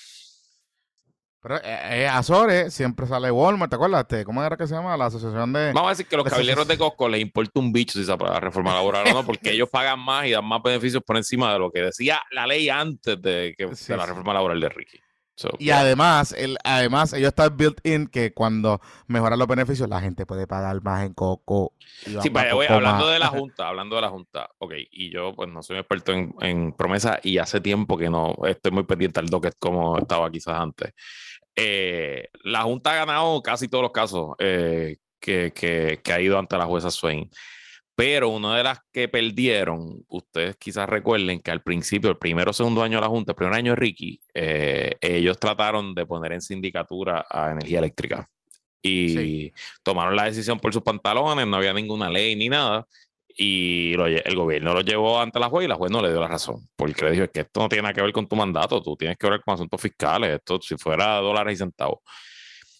Pero eh, eh, Azores siempre sale Walmart, ¿te acuerdas? ¿Cómo era que se llama? La asociación de. Vamos a decir que los caballeros de Costco les importa un bicho si se la reforma laboral o no, porque ellos pagan más y dan más beneficios por encima de lo que decía la ley antes de, que, de la reforma laboral de Ricky. Y además, el, además, ellos están built in que cuando mejoran los beneficios, la gente puede pagar más en coco. Sí, voy, hablando de la Junta, hablando de la Junta, ok, y yo pues no soy un experto en, en promesa y hace tiempo que no estoy muy pendiente al docket como estaba quizás antes. Eh, la Junta ha ganado casi todos los casos eh, que, que, ha ido ante la jueza Swain. Pero una de las que perdieron, ustedes quizás recuerden que al principio, el primero o segundo año de la Junta, el primer año de Ricky, eh, ellos trataron de poner en sindicatura a energía eléctrica. Y tomaron la decisión por sus pantalones, no había ninguna ley ni nada y el gobierno lo llevó ante la juez y la juez no le dio la razón, porque le dijo que esto no tiene nada que ver con tu mandato, tú tienes que ver con asuntos fiscales, esto si fuera dólares y centavos.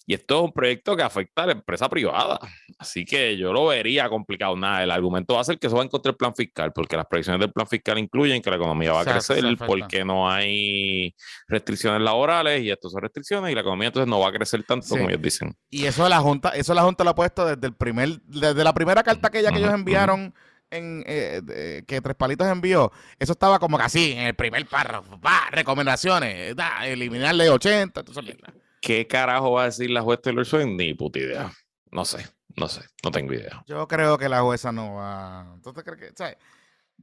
Y esto es un proyecto que afecta a la empresa privada. Así que yo lo vería complicado. Nada, el argumento va a ser que eso va en contra del plan fiscal, porque las previsiones del plan fiscal incluyen que la economía va a crecer porque no hay restricciones laborales y esto son restricciones y la economía entonces no va a crecer tanto como ellos dicen. Y eso la Junta, eso la Junta lo ha puesto desde el primer, desde la primera carta que, ella, que ellos enviaron en, eh, que Tres Palitos envió, eso estaba como que así, en el primer párrafo, va, recomendaciones, da, eliminarle 80, ¿Qué carajo va a decir la jueza Taylor Swift? Ni puta idea. No sé, no sé, no tengo idea. Yo creo que la jueza no va. ¿Entonces crees que, sabes?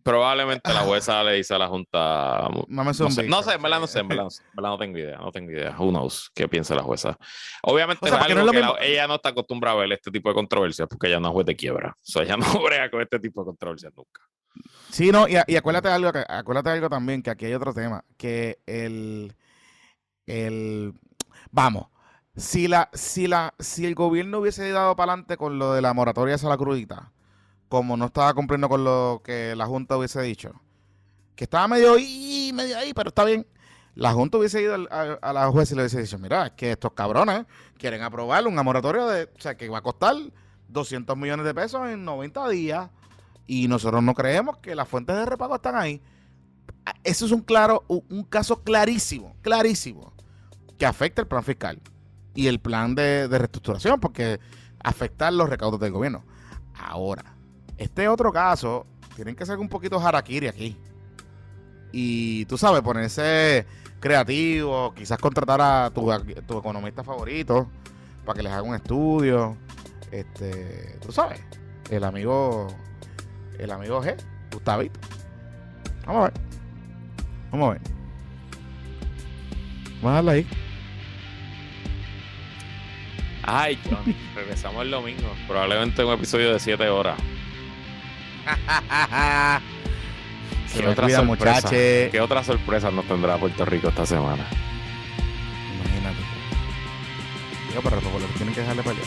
Probablemente la jueza le dice a la Junta. No, sé, no sé, en verdad no sé, en verdad, no tengo idea, no tengo idea. Who knows qué piensa la jueza. Obviamente ella no está acostumbrada a ver este tipo de controversias porque ella no es juez de quiebra. O sea, ella no <laughs> brega con este tipo de controversias nunca. Sí, no, y, y acuérdate algo, acuérdate algo también, que aquí hay otro tema, que el, el vamos, si la, si la, si el gobierno hubiese dado para adelante con lo de la moratoria a la crudita, como no estaba cumpliendo con lo que la Junta hubiese dicho, que estaba medio ahí, medio ahí, pero está bien. La Junta hubiese ido a, la jueza y le hubiese dicho, mira, es que estos cabrones quieren aprobar una moratoria de, o sea, que va a costar 200 millones de pesos en 90 días y nosotros no creemos que las fuentes de repago están ahí. eso es un claro, un caso clarísimo, clarísimo, que afecta el plan fiscal y el plan de, reestructuración, porque afecta los recaudos del gobierno. Ahora, este otro caso, tienen que ser un poquito harakiri aquí. Y tú sabes, ponerse creativo, quizás contratar a tu, a tu economista favorito para que les haga un estudio. Este, tú sabes, el amigo, el amigo G, Gustavito. Vamos a ver. Vamos a ver. Vamos a darle ahí. Ay, Johnny, regresamos el domingo. Probablemente un episodio de 7 horas. <laughs> Se ¿Qué otra, sorpresa. ¿Qué otra sorpresa nos tendrá Puerto Rico esta semana? Imagínate. Digo, pero tienen que dejarle pelear.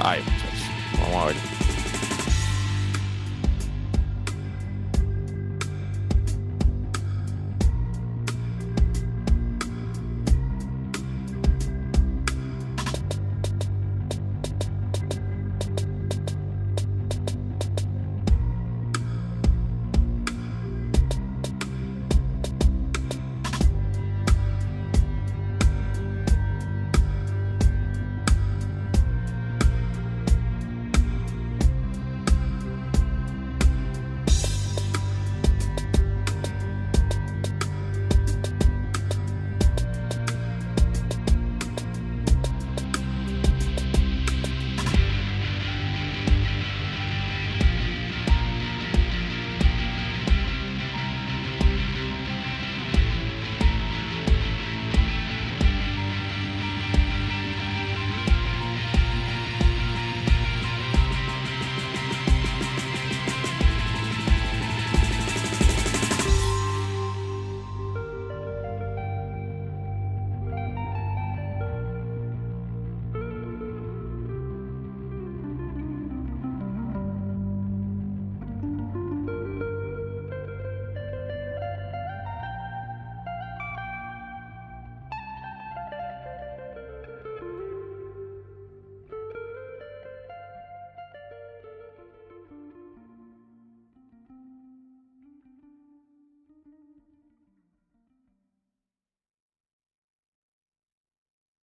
Ay, muchachos. Vamos a ver.